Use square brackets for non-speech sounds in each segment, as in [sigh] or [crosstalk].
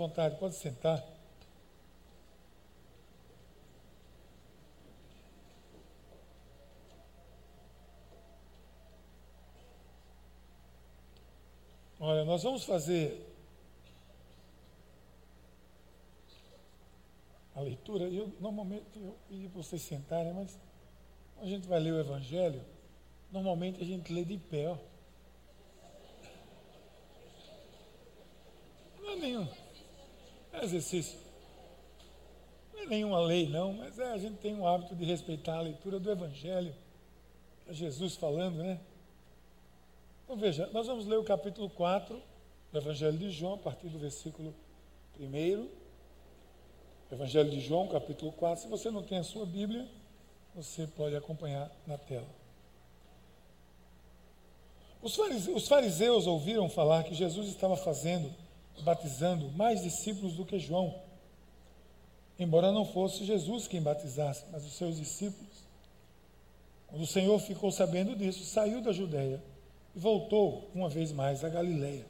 vontade, pode sentar. Olha, nós vamos fazer a leitura. Eu, normalmente eu pedi para vocês sentarem, mas a gente vai ler o Evangelho. Normalmente a gente lê de pé. Ó. Não é nenhum exercício. Não é nenhuma lei, não, mas é, a gente tem o hábito de respeitar a leitura do Evangelho. É Jesus falando, né? Então veja, nós vamos ler o capítulo 4 do Evangelho de João, a partir do versículo 1. Evangelho de João, capítulo 4. Se você não tem a sua Bíblia, você pode acompanhar na tela. Os fariseus, os fariseus ouviram falar que Jesus estava fazendo, batizando mais discípulos do que João, embora não fosse Jesus quem batizasse, mas os seus discípulos. Quando o Senhor ficou sabendo disso, saiu da Judéia e voltou uma vez mais a Galiléia.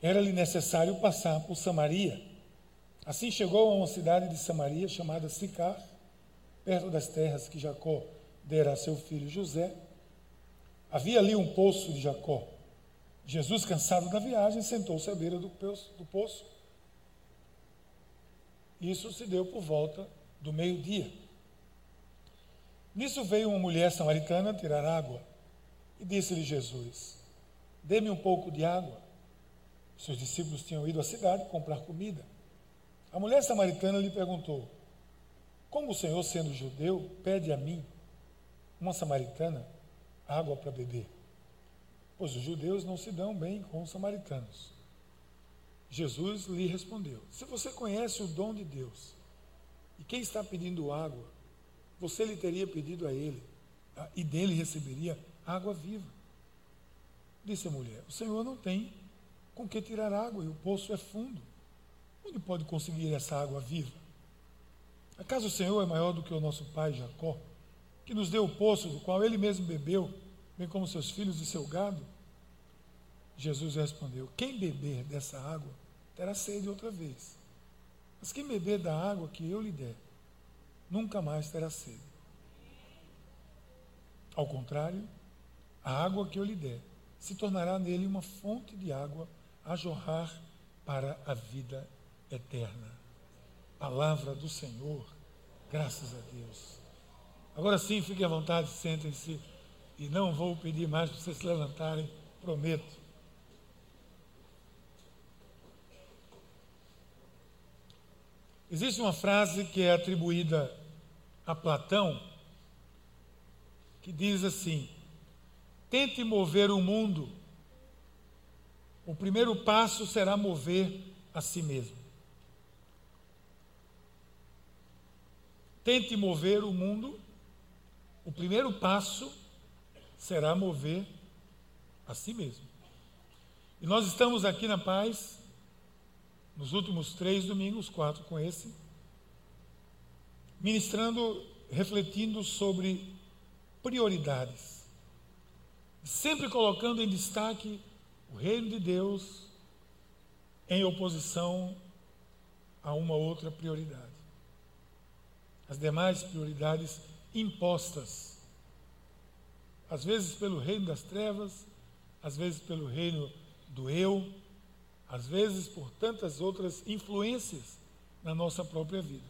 Era-lhe necessário passar por Samaria. Assim chegou a uma cidade de Samaria chamada Sicar, perto das terras que Jacó dera a seu filho José. Havia ali um poço de Jacó. Jesus, cansado da viagem, sentou-se à beira do poço. Isso se deu por volta do meio-dia. Nisso veio uma mulher samaritana tirar água. E disse-lhe Jesus: Dê-me um pouco de água. Seus discípulos tinham ido à cidade comprar comida. A mulher samaritana lhe perguntou: Como o Senhor, sendo judeu, pede a mim, uma samaritana, água para beber? Pois os judeus não se dão bem com os samaritanos. Jesus lhe respondeu: Se você conhece o dom de Deus, e quem está pedindo água, você lhe teria pedido a ele, e dele receberia água viva. Disse a mulher: O Senhor não tem com que tirar água e o poço é fundo. Onde pode conseguir essa água viva? Acaso o Senhor é maior do que o nosso pai Jacó, que nos deu o poço do qual ele mesmo bebeu, bem como seus filhos e seu gado? Jesus respondeu: Quem beber dessa água terá sede outra vez. Mas quem beber da água que eu lhe der, nunca mais terá sede. Ao contrário, a água que eu lhe der se tornará nele uma fonte de água a jorrar para a vida eterna. Palavra do Senhor, graças a Deus. Agora sim, fiquem à vontade, sentem-se e não vou pedir mais para vocês se levantarem, prometo. Existe uma frase que é atribuída a Platão que diz assim: Tente mover o mundo. O primeiro passo será mover a si mesmo. Tente mover o mundo. O primeiro passo será mover a si mesmo. E nós estamos aqui na paz, nos últimos três domingos, quatro com esse, ministrando, refletindo sobre prioridades sempre colocando em destaque o reino de Deus em oposição a uma outra prioridade. As demais prioridades impostas, às vezes pelo reino das trevas, às vezes pelo reino do eu, às vezes por tantas outras influências na nossa própria vida.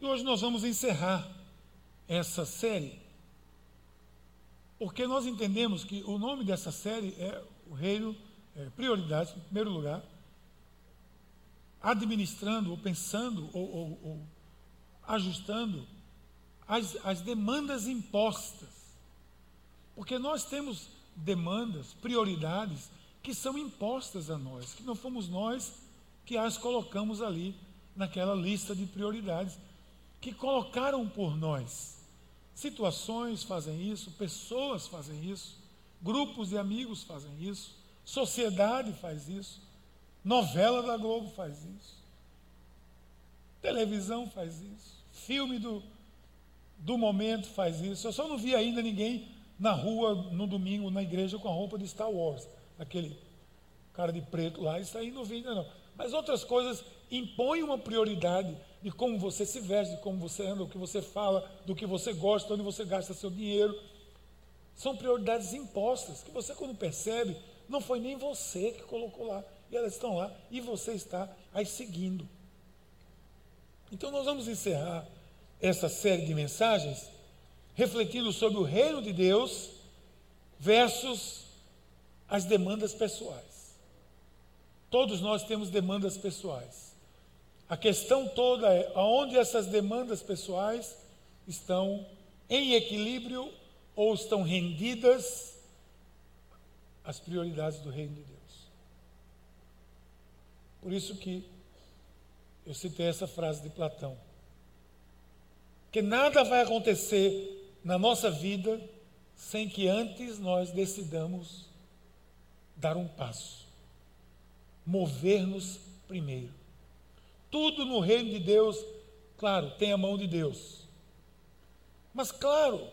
E hoje nós vamos encerrar essa série porque nós entendemos que o nome dessa série é o reino, é, prioridades, em primeiro lugar, administrando, ou pensando, ou, ou, ou ajustando as, as demandas impostas. Porque nós temos demandas, prioridades que são impostas a nós, que não fomos nós que as colocamos ali naquela lista de prioridades, que colocaram por nós. Situações fazem isso, pessoas fazem isso, grupos de amigos fazem isso, sociedade faz isso, novela da Globo faz isso, televisão faz isso, filme do, do momento faz isso. Eu só não vi ainda ninguém na rua no domingo, na igreja, com a roupa de Star Wars, aquele cara de preto lá, isso aí não vem ainda não. Mas outras coisas impõem uma prioridade de como você se veste, de como você anda, o que você fala, do que você gosta, onde você gasta seu dinheiro. São prioridades impostas, que você, quando percebe, não foi nem você que colocou lá. E elas estão lá e você está as seguindo. Então, nós vamos encerrar essa série de mensagens refletindo sobre o reino de Deus versus as demandas pessoais. Todos nós temos demandas pessoais. A questão toda é aonde essas demandas pessoais estão em equilíbrio ou estão rendidas às prioridades do reino de Deus. Por isso que eu citei essa frase de Platão. Que nada vai acontecer na nossa vida sem que antes nós decidamos dar um passo, mover-nos primeiro. Tudo no reino de Deus, claro, tem a mão de Deus. Mas, claro,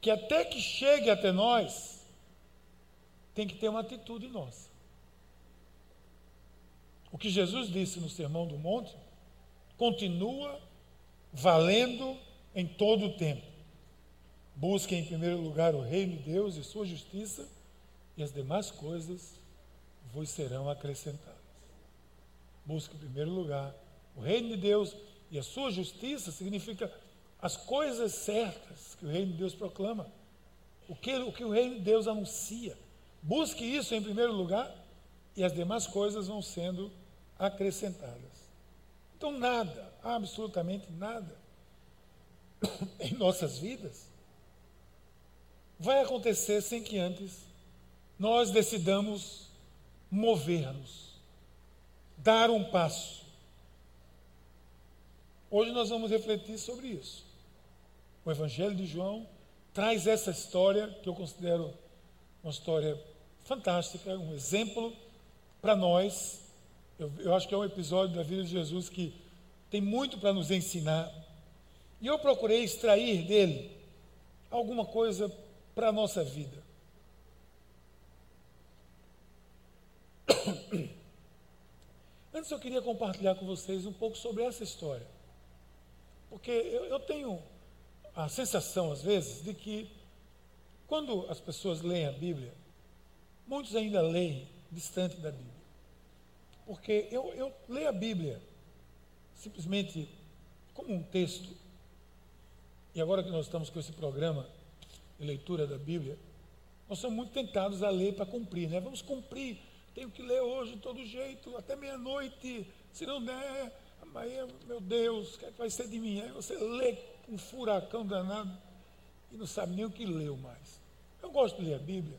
que até que chegue até nós, tem que ter uma atitude nossa. O que Jesus disse no Sermão do Monte continua valendo em todo o tempo. Busque em primeiro lugar o reino de Deus e sua justiça, e as demais coisas vos serão acrescentadas. Busque em primeiro lugar o reino de Deus e a sua justiça significa as coisas certas que o reino de Deus proclama, o que o, que o reino de Deus anuncia. Busque isso em primeiro lugar e as demais coisas vão sendo acrescentadas. Então, nada, absolutamente nada, [coughs] em nossas vidas vai acontecer sem que antes nós decidamos mover-nos, dar um passo. Hoje nós vamos refletir sobre isso. O Evangelho de João traz essa história que eu considero uma história fantástica, um exemplo para nós. Eu, eu acho que é um episódio da vida de Jesus que tem muito para nos ensinar. E eu procurei extrair dele alguma coisa para a nossa vida. [coughs] Antes eu queria compartilhar com vocês um pouco sobre essa história. Porque eu, eu tenho a sensação, às vezes, de que quando as pessoas leem a Bíblia, muitos ainda leem distante da Bíblia. Porque eu, eu leio a Bíblia simplesmente como um texto. E agora que nós estamos com esse programa de leitura da Bíblia, nós somos muito tentados a ler para cumprir, né? Vamos cumprir, tenho que ler hoje de todo jeito, até meia-noite, se não der, amanhã, meu Deus, o que, é que vai ser de mim? Aí você lê um furacão danado e não sabe nem o que leu mais. Eu gosto de ler a Bíblia,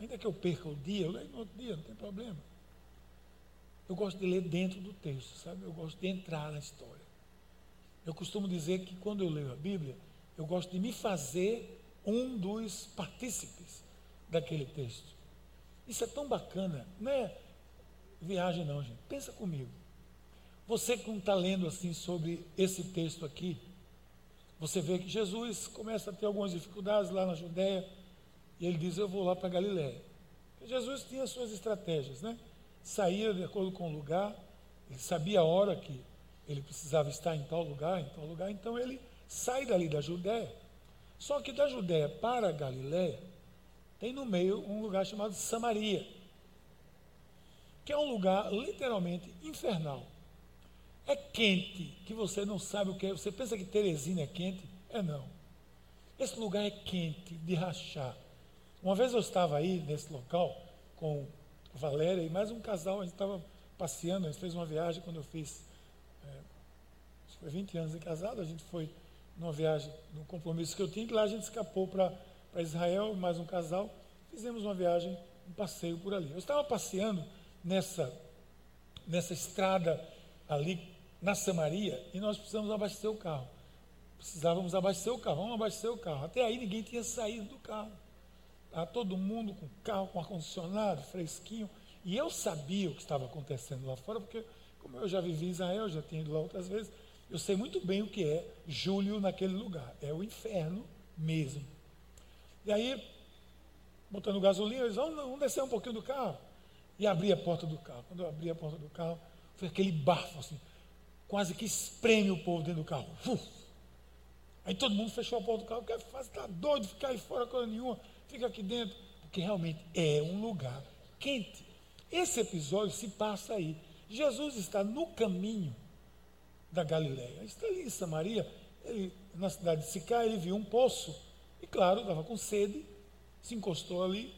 ainda que eu perca o dia, eu leio no outro dia, não tem problema. Eu gosto de ler dentro do texto, sabe? Eu gosto de entrar na história. Eu costumo dizer que quando eu leio a Bíblia, eu gosto de me fazer um dos partícipes daquele texto. Isso é tão bacana, não é viagem não, gente. Pensa comigo. Você que não está lendo assim sobre esse texto aqui, você vê que Jesus começa a ter algumas dificuldades lá na Judéia, e ele diz, eu vou lá para Galiléia. Jesus tinha suas estratégias, né? Saía de acordo com o lugar, ele sabia a hora que ele precisava estar em tal lugar, em tal lugar, então ele sai dali da Judéia. Só que da Judéia para a Galiléia, tem no meio um lugar chamado Samaria, que é um lugar literalmente infernal. É quente, que você não sabe o que é. Você pensa que Teresina é quente? É não. Esse lugar é quente, de rachar. Uma vez eu estava aí nesse local com Valéria e mais um casal, a gente estava passeando, a gente fez uma viagem quando eu fiz, é, foi 20 anos de casado, a gente foi numa viagem, num compromisso que eu tinha, que lá a gente escapou para Israel, mais um casal, fizemos uma viagem, um passeio por ali. Eu estava passeando nessa, nessa estrada ali na Samaria e nós precisamos abastecer o carro. Precisávamos abastecer o carro, vamos abastecer o carro. Até aí ninguém tinha saído do carro. Estava todo mundo com carro, com ar-condicionado, fresquinho. E eu sabia o que estava acontecendo lá fora, porque como eu já vivi em Israel, já tinha ido lá outras vezes, eu sei muito bem o que é julho naquele lugar. É o inferno mesmo. E aí, botando gasolina, eles vão, descer um pouquinho do carro. E abri a porta do carro. Quando eu abri a porta do carro, foi aquele bafo assim, quase que espreme o povo dentro do carro. Uf. Aí todo mundo fechou a porta do carro, quer fazer, está doido ficar aí fora coisa nenhuma, fica aqui dentro, porque realmente é um lugar quente. Esse episódio se passa aí. Jesus está no caminho da Galileia. Está ali em Samaria, ele, na cidade de Sicá, ele viu um poço. E claro, estava com sede, se encostou ali.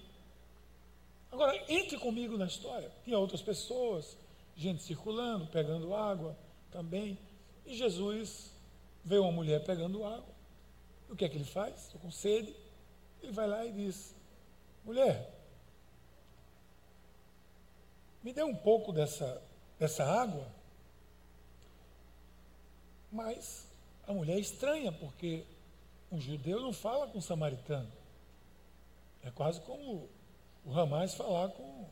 Agora, entre comigo na história. Tinha outras pessoas, gente circulando, pegando água também. E Jesus vê uma mulher pegando água. O que é que ele faz? Estou com sede. Ele vai lá e diz: Mulher, me dê um pouco dessa, dessa água. Mas a mulher é estranha, porque um judeu não fala com um samaritano. É quase como o Ramais falar com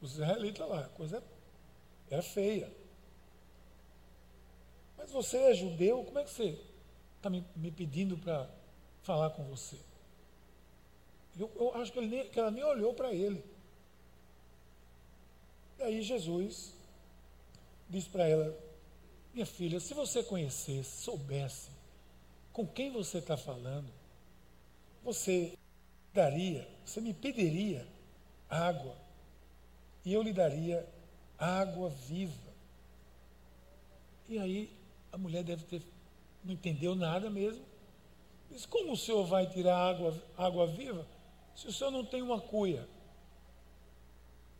os israelitas lá. A coisa era feia. Mas você é judeu, como é que você está me, me, pedindo para falar com você? Eu, eu acho que, nem, que ela nem olhou para ele. E aí Jesus diz para ela, minha filha, se você conhecesse, soubesse com quem você está falando, você daria, você me pediria água, e eu lhe daria água viva. E aí a mulher deve ter, não entendeu nada mesmo. Diz, como o senhor vai tirar água, água viva se o senhor não tem uma cuia?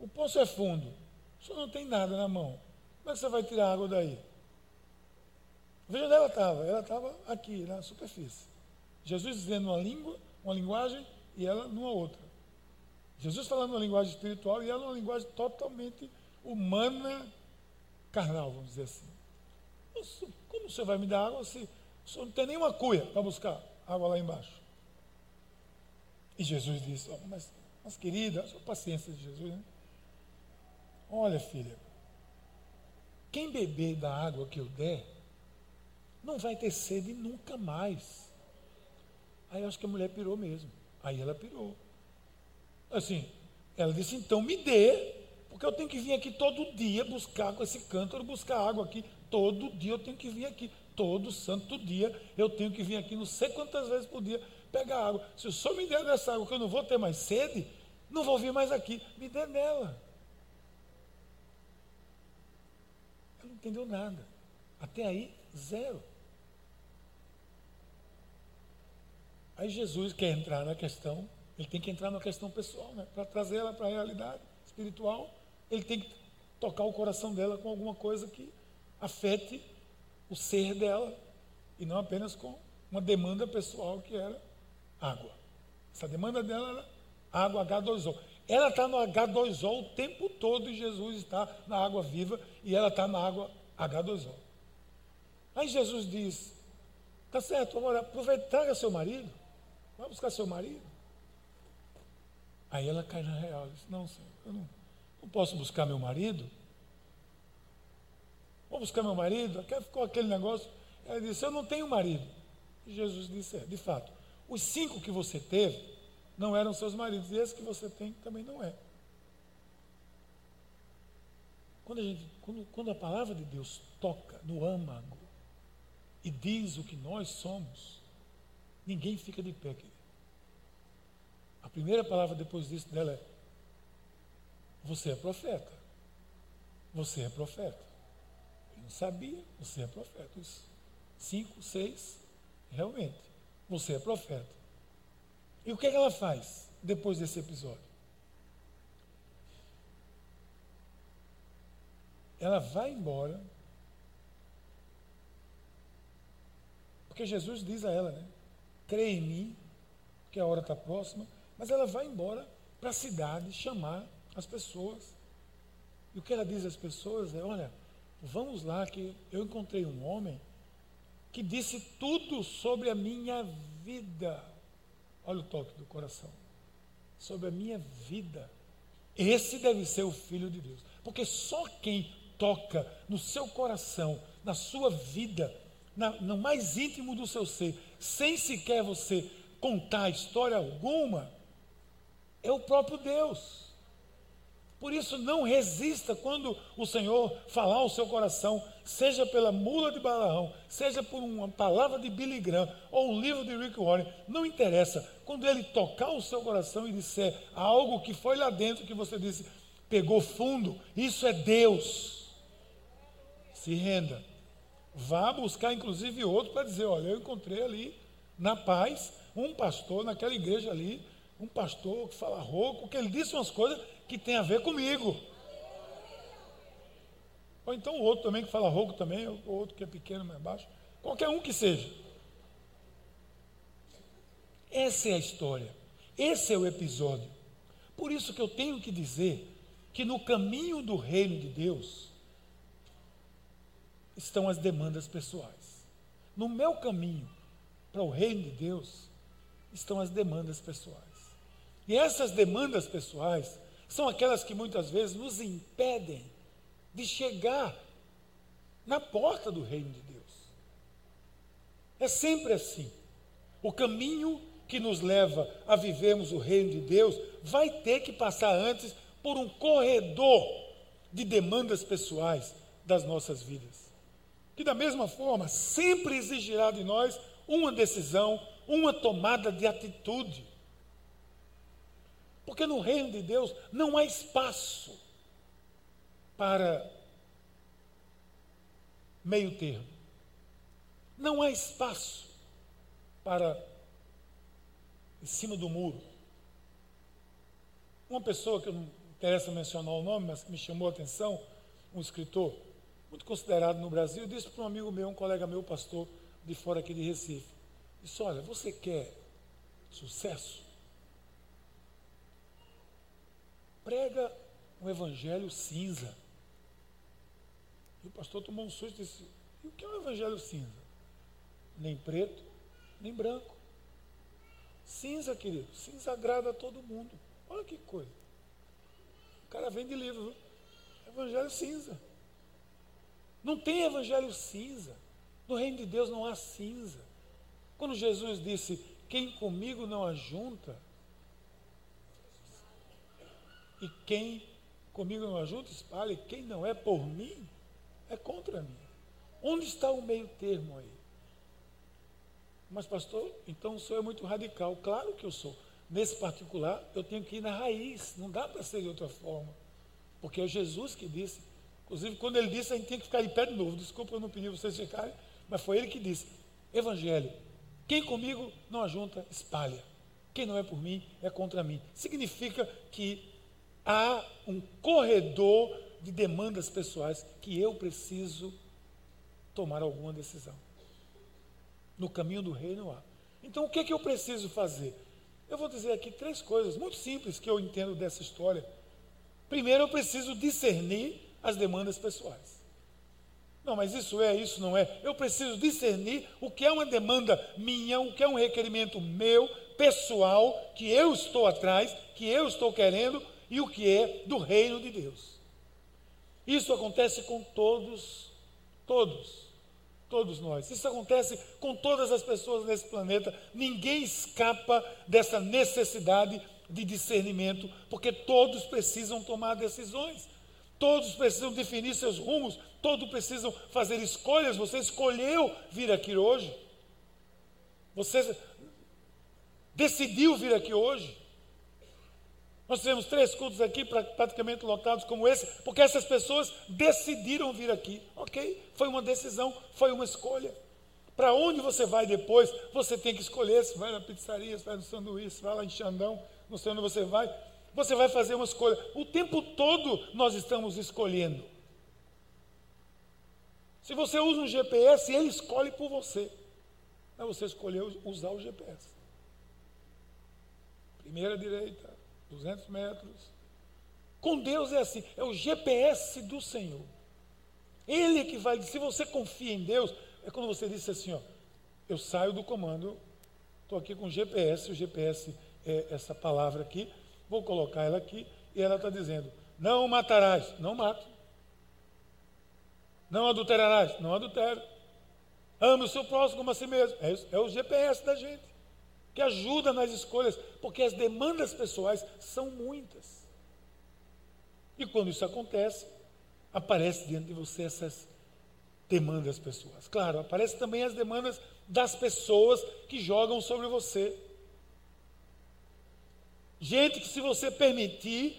O poço é fundo, o senhor não tem nada na mão. Como é que você vai tirar água daí? Veja onde ela estava. Ela estava aqui, na superfície. Jesus dizendo uma língua, uma linguagem, e ela numa outra. Jesus falando uma linguagem espiritual e ela numa linguagem totalmente humana, carnal, vamos dizer assim. Como você vai me dar água se o senhor não tem nenhuma cuia para buscar água lá embaixo? E Jesus disse, oh, mas, mas querida, a paciência de Jesus, né? Olha, filha, quem beber da água que eu der, não vai ter sede nunca mais. Aí eu acho que a mulher pirou mesmo. Aí ela pirou. Assim, ela disse, então me dê, porque eu tenho que vir aqui todo dia buscar com esse cântaro, buscar água aqui. Todo dia eu tenho que vir aqui. Todo santo dia eu tenho que vir aqui, não sei quantas vezes por dia, pegar água. Se o senhor me der dessa água que eu não vou ter mais sede, não vou vir mais aqui. Me dê nela. Ela não entendeu nada. Até aí, zero. Aí Jesus quer entrar na questão, ele tem que entrar na questão pessoal, né? para trazer ela para a realidade espiritual, ele tem que tocar o coração dela com alguma coisa que afete o ser dela, e não apenas com uma demanda pessoal que era água. Essa demanda dela era água H2O. Ela está no H2O o tempo todo e Jesus está na água viva e ela está na água H2O. Aí Jesus diz: Tá certo, agora aproveita, traga seu marido. Vai buscar seu marido. Aí ela cai na real. Diz, não, senhor, eu não, não posso buscar meu marido. Vou buscar meu marido. Aqui ficou aquele negócio. Ela disse, eu não tenho marido. E Jesus disse, é, de fato, os cinco que você teve não eram seus maridos. E esse que você tem também não é. Quando a, gente, quando, quando a palavra de Deus toca no âmago e diz o que nós somos, ninguém fica de pé. Querido. A primeira palavra depois disso dela é: Você é profeta. Você é profeta. Eu não sabia, você é profeta. Isso. Cinco, seis, realmente. Você é profeta. E o que, é que ela faz depois desse episódio? Ela vai embora. Porque Jesus diz a ela, né? crê em mim, que a hora está próxima, mas ela vai embora para a cidade chamar as pessoas. E o que ela diz às pessoas é: olha, vamos lá, que eu encontrei um homem que disse tudo sobre a minha vida. Olha o toque do coração. Sobre a minha vida. Esse deve ser o Filho de Deus. Porque só quem toca no seu coração, na sua vida, na, no mais íntimo do seu ser, sem sequer você contar história alguma, é o próprio Deus. Por isso, não resista quando o Senhor falar ao seu coração, seja pela mula de Balaão, seja por uma palavra de Billy Graham ou um livro de Rick Warren, não interessa. Quando ele tocar o seu coração e disser algo que foi lá dentro que você disse, pegou fundo, isso é Deus. Se renda. Vá buscar, inclusive, outro para dizer: olha, eu encontrei ali, na paz, um pastor naquela igreja ali, um pastor que fala rouco, que ele disse umas coisas que tem a ver comigo. Ou então o outro também que fala rouco também, ou outro que é pequeno, mais baixo. Qualquer um que seja. Essa é a história. Esse é o episódio. Por isso que eu tenho que dizer que no caminho do reino de Deus, estão as demandas pessoais. No meu caminho para o reino de Deus estão as demandas pessoais. E essas demandas pessoais são aquelas que muitas vezes nos impedem de chegar na porta do reino de Deus. É sempre assim. O caminho que nos leva a vivermos o reino de Deus vai ter que passar antes por um corredor de demandas pessoais das nossas vidas que da mesma forma sempre exigirá de nós uma decisão, uma tomada de atitude. Porque no reino de Deus não há espaço para meio termo. Não há espaço para em cima do muro. Uma pessoa que não interessa mencionar o nome, mas que me chamou a atenção, um escritor, muito considerado no Brasil, disse para um amigo meu, um colega meu, pastor de fora aqui de Recife. Disse, olha, você quer sucesso? Prega um evangelho cinza. E o pastor tomou um susto e disse, e o que é um evangelho cinza? Nem preto, nem branco. Cinza, querido, cinza agrada a todo mundo. Olha que coisa. O cara vende livro? Evangelho cinza. Não tem evangelho cinza. No reino de Deus não há cinza. Quando Jesus disse: Quem comigo não ajunta, e quem comigo não ajunta, espalhe, quem não é por mim, é contra mim. Onde está o meio termo aí? Mas, pastor, então o senhor é muito radical. Claro que eu sou. Nesse particular, eu tenho que ir na raiz. Não dá para ser de outra forma. Porque é Jesus que disse: Inclusive, quando ele disse, a gente tinha que ficar de pé de novo. Desculpa, eu não pedi vocês ficarem, mas foi ele que disse: Evangelho, quem comigo não ajunta, espalha. Quem não é por mim, é contra mim. Significa que há um corredor de demandas pessoais que eu preciso tomar alguma decisão. No caminho do reino há. Então, o que é que eu preciso fazer? Eu vou dizer aqui três coisas muito simples que eu entendo dessa história. Primeiro, eu preciso discernir as demandas pessoais. Não, mas isso é, isso não é. Eu preciso discernir o que é uma demanda minha, o que é um requerimento meu, pessoal, que eu estou atrás, que eu estou querendo, e o que é do reino de Deus. Isso acontece com todos, todos, todos nós. Isso acontece com todas as pessoas nesse planeta. Ninguém escapa dessa necessidade de discernimento, porque todos precisam tomar decisões. Todos precisam definir seus rumos, todos precisam fazer escolhas. Você escolheu vir aqui hoje. Você decidiu vir aqui hoje. Nós tivemos três cultos aqui, praticamente lotados como esse, porque essas pessoas decidiram vir aqui. Ok, foi uma decisão, foi uma escolha. Para onde você vai depois, você tem que escolher. Se vai na pizzaria, se vai no sanduíche, se vai lá em Xandão, não sei onde você vai você vai fazer uma escolha. O tempo todo nós estamos escolhendo. Se você usa um GPS, ele escolhe por você. Mas você escolheu usar o GPS. Primeira direita, 200 metros. Com Deus é assim, é o GPS do Senhor. Ele que vai, se você confia em Deus, é quando você disse assim, ó, eu saio do comando, estou aqui com o GPS, o GPS é essa palavra aqui, Vou colocar ela aqui e ela está dizendo: Não matarás, não mato. Não adulterarás, não adultero. Ame o seu próximo como a si mesmo. É, isso, é o GPS da gente. Que ajuda nas escolhas, porque as demandas pessoais são muitas. E quando isso acontece, aparece diante de você essas demandas pessoais. Claro, aparecem também as demandas das pessoas que jogam sobre você. Gente que, se você permitir,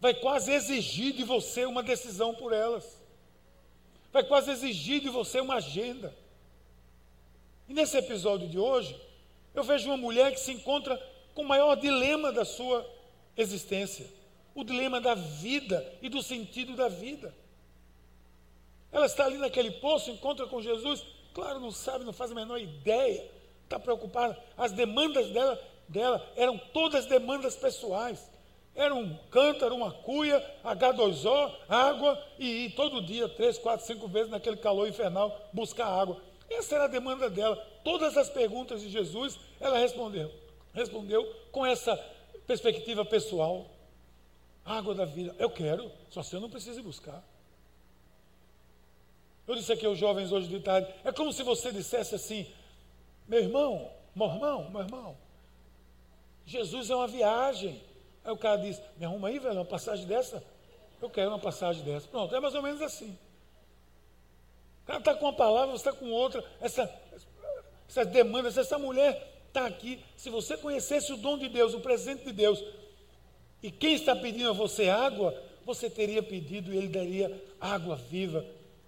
vai quase exigir de você uma decisão por elas. Vai quase exigir de você uma agenda. E nesse episódio de hoje, eu vejo uma mulher que se encontra com o maior dilema da sua existência: o dilema da vida e do sentido da vida. Ela está ali naquele poço, encontra com Jesus, claro, não sabe, não faz a menor ideia, está preocupada. As demandas dela, dela eram todas demandas pessoais. Era um cântaro, uma cuia, H2O, água, e ir todo dia, três, quatro, cinco vezes naquele calor infernal, buscar água. Essa era a demanda dela. Todas as perguntas de Jesus, ela respondeu. Respondeu com essa perspectiva pessoal. Água da vida. Eu quero, só se eu não preciso buscar. Eu disse aqui aos jovens hoje de tarde, é como se você dissesse assim, meu irmão, meu irmão, meu irmão, Jesus é uma viagem. Aí o cara diz, me arruma aí, velho, uma passagem dessa? Eu quero uma passagem dessa. Pronto, é mais ou menos assim cara está com uma palavra, você está com outra. Essa, essas demandas, essa mulher está aqui. Se você conhecesse o dom de Deus, o presente de Deus, e quem está pedindo a você água, você teria pedido e ele daria água viva.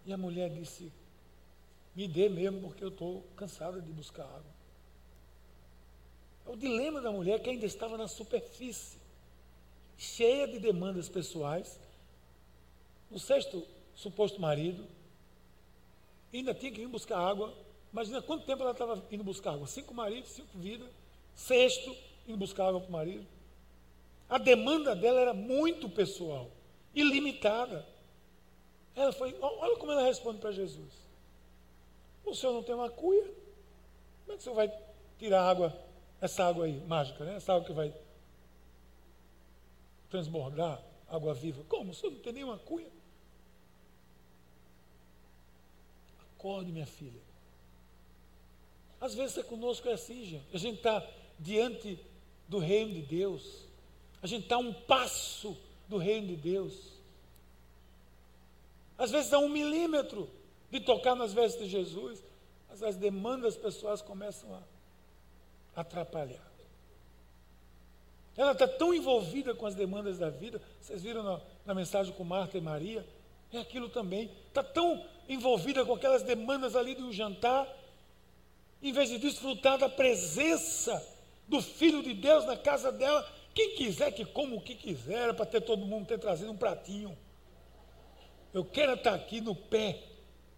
E a mulher disse: Me dê mesmo, porque eu estou cansada de buscar água. É o dilema da mulher que ainda estava na superfície, cheia de demandas pessoais. O sexto suposto marido ainda tinha que ir buscar água. Imagina quanto tempo ela estava indo buscar água: cinco maridos, cinco vidas, sexto, indo buscar água para o marido. A demanda dela era muito pessoal, ilimitada. Ela foi, olha como ela responde para Jesus: O senhor não tem uma cuia? Como é que o senhor vai tirar água, essa água aí, mágica, né? Essa água que vai transbordar água viva? Como? O senhor não tem nenhuma cuia? Acorde, minha filha. Às vezes é conosco é assim, gente. A gente está diante do reino de Deus. A gente está um passo do reino de Deus. Às vezes dá um milímetro de tocar nas vestes de Jesus, mas as demandas pessoais começam a atrapalhar. Ela está tão envolvida com as demandas da vida, vocês viram na, na mensagem com Marta e Maria, é aquilo também. Está tão envolvida com aquelas demandas ali um jantar, em vez de desfrutar da presença do Filho de Deus na casa dela. Quem quiser que coma o que quiser, para ter todo mundo ter trazido um pratinho. Eu quero estar aqui no pé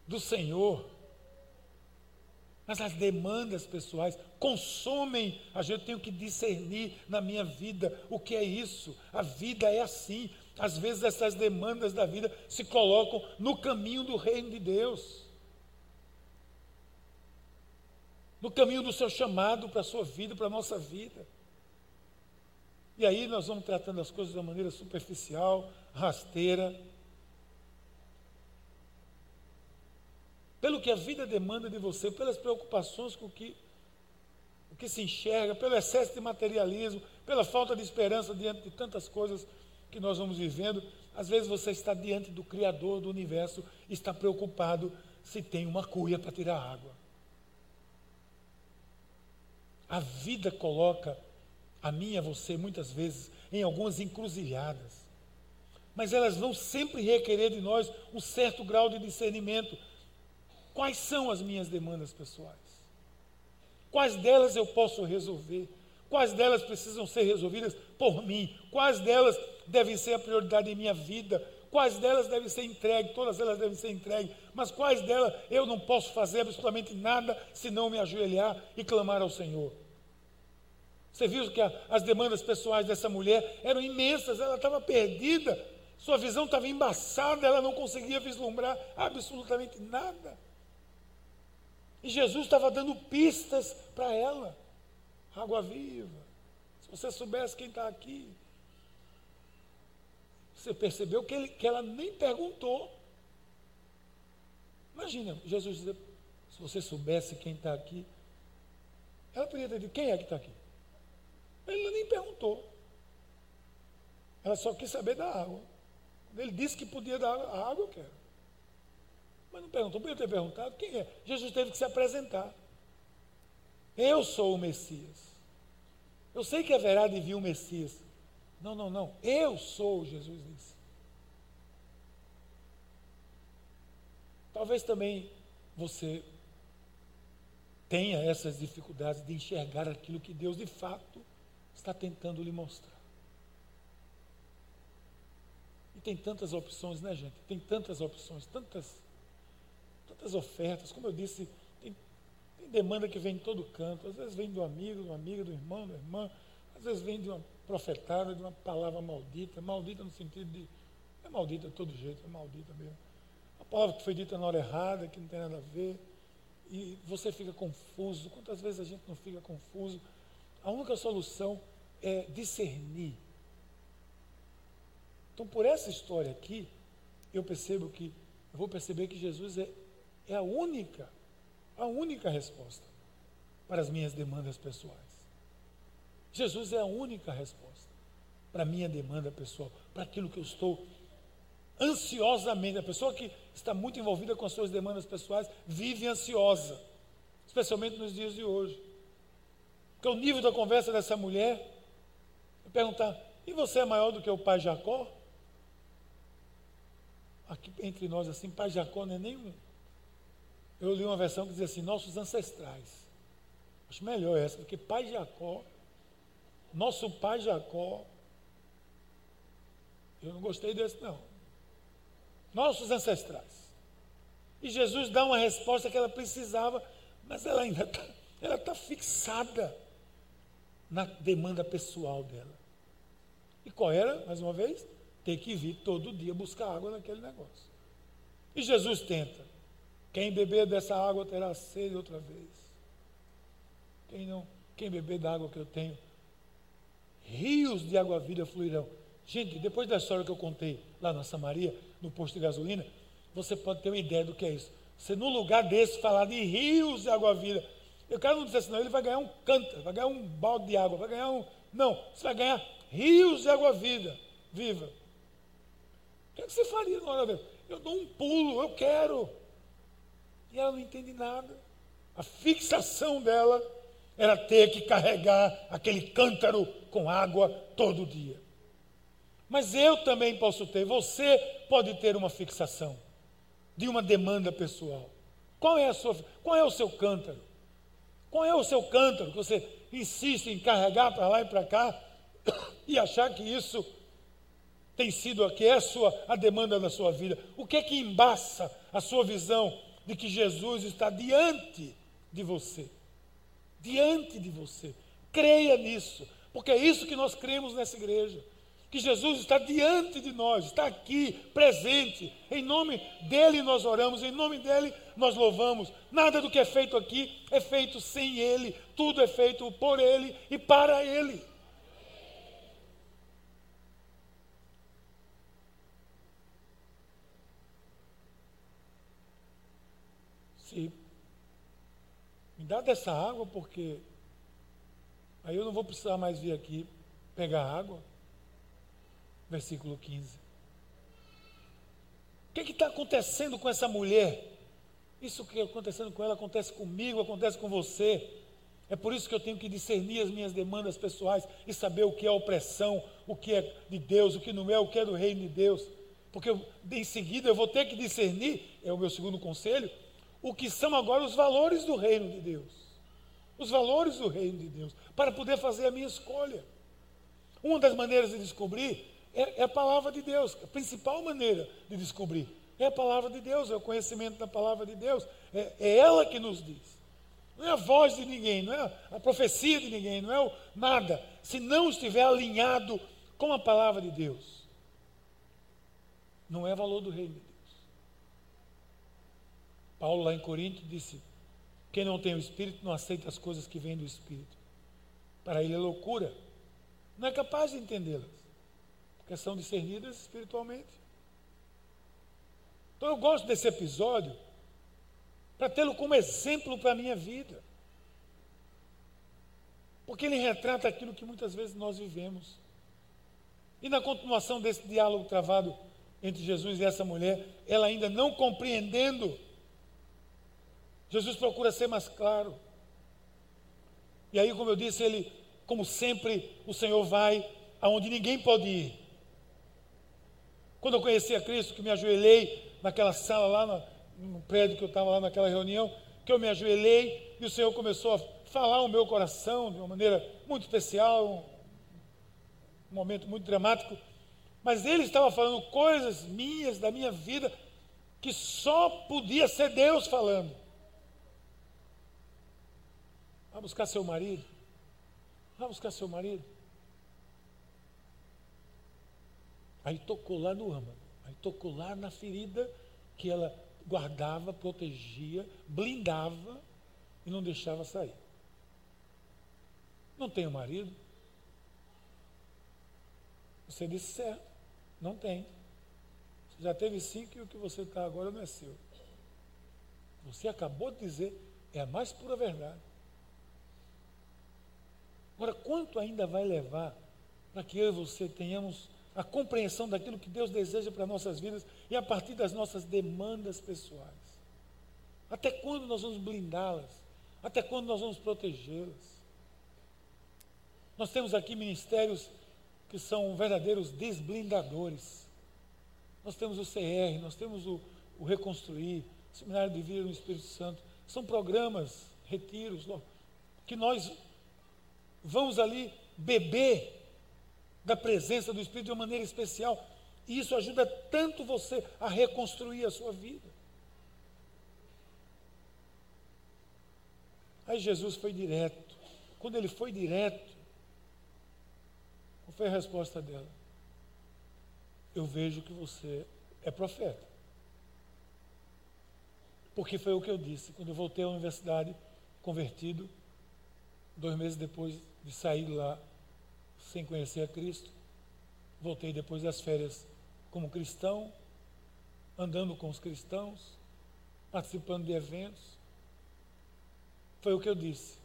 do Senhor. Mas as demandas pessoais consomem, a gente tem que discernir na minha vida o que é isso. A vida é assim. Às vezes essas demandas da vida se colocam no caminho do reino de Deus. No caminho do seu chamado para a sua vida, para a nossa vida. E aí nós vamos tratando as coisas de maneira superficial, rasteira. Pelo que a vida demanda de você, pelas preocupações com o que, o que se enxerga, pelo excesso de materialismo, pela falta de esperança diante de tantas coisas que nós vamos vivendo, às vezes você está diante do Criador do universo, está preocupado se tem uma cuia para tirar água. A vida coloca a mim e a você, muitas vezes, em algumas encruzilhadas. Mas elas vão sempre requerer de nós um certo grau de discernimento. Quais são as minhas demandas pessoais? Quais delas eu posso resolver? Quais delas precisam ser resolvidas por mim? Quais delas devem ser a prioridade em minha vida? Quais delas devem ser entregues? Todas elas devem ser entregues. Mas quais delas eu não posso fazer absolutamente nada se não me ajoelhar e clamar ao Senhor? Você viu que a, as demandas pessoais dessa mulher eram imensas, ela estava perdida, sua visão estava embaçada, ela não conseguia vislumbrar absolutamente nada. E Jesus estava dando pistas para ela água viva. Se você soubesse quem está aqui, você percebeu que, ele, que ela nem perguntou. Imagina, Jesus dizer, se você soubesse quem está aqui, ela podia ter dito, quem é que está aqui? Ele nem perguntou. Ela só quis saber da água. Ele disse que podia dar a água, eu quero. Mas não perguntou, podia ter perguntado quem é. Jesus teve que se apresentar. Eu sou o Messias. Eu sei que haverá de vir o Messias. Não, não, não. Eu sou, Jesus disse. Talvez também você tenha essas dificuldades de enxergar aquilo que Deus de fato está tentando lhe mostrar. E tem tantas opções, né, gente? Tem tantas opções, tantas, tantas ofertas. Como eu disse, tem, tem demanda que vem de todo canto. Às vezes vem do amigo, do amigo, do irmão, da irmã. Às vezes vem de uma profetada, de uma palavra maldita. Maldita no sentido de. É maldita de todo jeito, é maldita mesmo. Uma palavra que foi dita na hora errada, que não tem nada a ver. E você fica confuso. Quantas vezes a gente não fica confuso? A única solução é discernir. Então, por essa história aqui, eu percebo que, eu vou perceber que Jesus é, é a única, a única resposta para as minhas demandas pessoais. Jesus é a única resposta para a minha demanda pessoal, para aquilo que eu estou ansiosamente. A pessoa que está muito envolvida com as suas demandas pessoais vive ansiosa, especialmente nos dias de hoje. Porque o nível da conversa dessa mulher perguntar: e você é maior do que o pai Jacó? Aqui entre nós, assim, pai Jacó não é nenhum. Eu li uma versão que diz assim: nossos ancestrais. Acho melhor essa, porque pai Jacó, nosso pai Jacó, eu não gostei desse, não. Nossos ancestrais. E Jesus dá uma resposta que ela precisava, mas ela ainda está ela tá fixada na demanda pessoal dela. E qual era, mais uma vez? Ter que vir todo dia buscar água naquele negócio. E Jesus tenta. Quem beber dessa água terá sede outra vez. Quem não, quem beber da água que eu tenho, rios de água viva fluirão. Gente, depois da história que eu contei lá na Samaria, no posto de gasolina, você pode ter uma ideia do que é isso. Você, num lugar desse, falar de rios de água viva. Eu quero não dizer assim, não, ele vai ganhar um cântaro, vai ganhar um balde de água, vai ganhar um. Não, você vai ganhar rios de água vida, viva. O que, é que você faria na hora dessa? Eu dou um pulo, eu quero. E ela não entende nada. A fixação dela era ter que carregar aquele cântaro com água todo dia. Mas eu também posso ter, você pode ter uma fixação de uma demanda pessoal. Qual é a sua, qual é o seu cântaro? Qual é o seu cântaro que você insiste em carregar para lá e para cá [coughs] e achar que isso tem sido aqui, é a, sua, a demanda da sua vida. O que é que embaça a sua visão de que Jesus está diante de você? Diante de você. Creia nisso, porque é isso que nós cremos nessa igreja. Que Jesus está diante de nós, está aqui, presente. Em nome dele nós oramos, em nome dele nós louvamos. Nada do que é feito aqui é feito sem ele, tudo é feito por ele e para ele. se me dá dessa água, porque aí eu não vou precisar mais vir aqui pegar água. Versículo 15. O que está acontecendo com essa mulher? Isso que está acontecendo com ela acontece comigo, acontece com você. É por isso que eu tenho que discernir as minhas demandas pessoais e saber o que é opressão, o que é de Deus, o que não é, o que é do reino de Deus. Porque eu, em seguida eu vou ter que discernir, é o meu segundo conselho, o que são agora os valores do reino de Deus. Os valores do reino de Deus, para poder fazer a minha escolha. Uma das maneiras de descobrir é, é a palavra de Deus, a principal maneira de descobrir é a palavra de Deus, é o conhecimento da palavra de Deus, é, é ela que nos diz. Não é a voz de ninguém, não é a profecia de ninguém, não é o, nada, se não estiver alinhado com a palavra de Deus. Não é valor do reino de Deus. Paulo, lá em Corinto, disse: Quem não tem o Espírito não aceita as coisas que vêm do Espírito. Para ele é loucura. Não é capaz de entendê-las, porque são discernidas espiritualmente. Então eu gosto desse episódio para tê-lo como exemplo para a minha vida. Porque ele retrata aquilo que muitas vezes nós vivemos. E na continuação desse diálogo travado entre Jesus e essa mulher, ela ainda não compreendendo, Jesus procura ser mais claro. E aí, como eu disse, ele, como sempre, o Senhor vai aonde ninguém pode ir. Quando eu conheci a Cristo, que me ajoelhei naquela sala lá no, prédio que eu estava lá naquela reunião, que eu me ajoelhei e o Senhor começou a falar o meu coração de uma maneira muito especial, um, um momento muito dramático. Mas ele estava falando coisas minhas, da minha vida, que só podia ser Deus falando. Vá buscar seu marido. Vá buscar seu marido. Aí tocou lá no âmago. Aí tocou lá na ferida que ela guardava, protegia, blindava e não deixava sair. Não tenho marido. Você disse certo. Não tem. Você já teve cinco e o que você está agora não é seu. Você acabou de dizer, é a mais pura verdade. Agora, quanto ainda vai levar para que eu e você tenhamos a compreensão daquilo que Deus deseja para nossas vidas e a partir das nossas demandas pessoais? Até quando nós vamos blindá-las? Até quando nós vamos protegê-las? Nós temos aqui ministérios que são verdadeiros desblindadores. Nós temos o CR, nós temos o, o Reconstruir, o Seminário de Vida no Espírito Santo. São programas, retiros, que nós vamos ali beber da presença do Espírito de uma maneira especial. E isso ajuda tanto você a reconstruir a sua vida. Aí Jesus foi direto. Quando ele foi direto, qual foi a resposta dela? Eu vejo que você é profeta. Porque foi o que eu disse. Quando eu voltei à universidade, convertido, dois meses depois de sair lá, sem conhecer a Cristo, voltei depois das férias como cristão, andando com os cristãos, participando de eventos. Foi o que eu disse.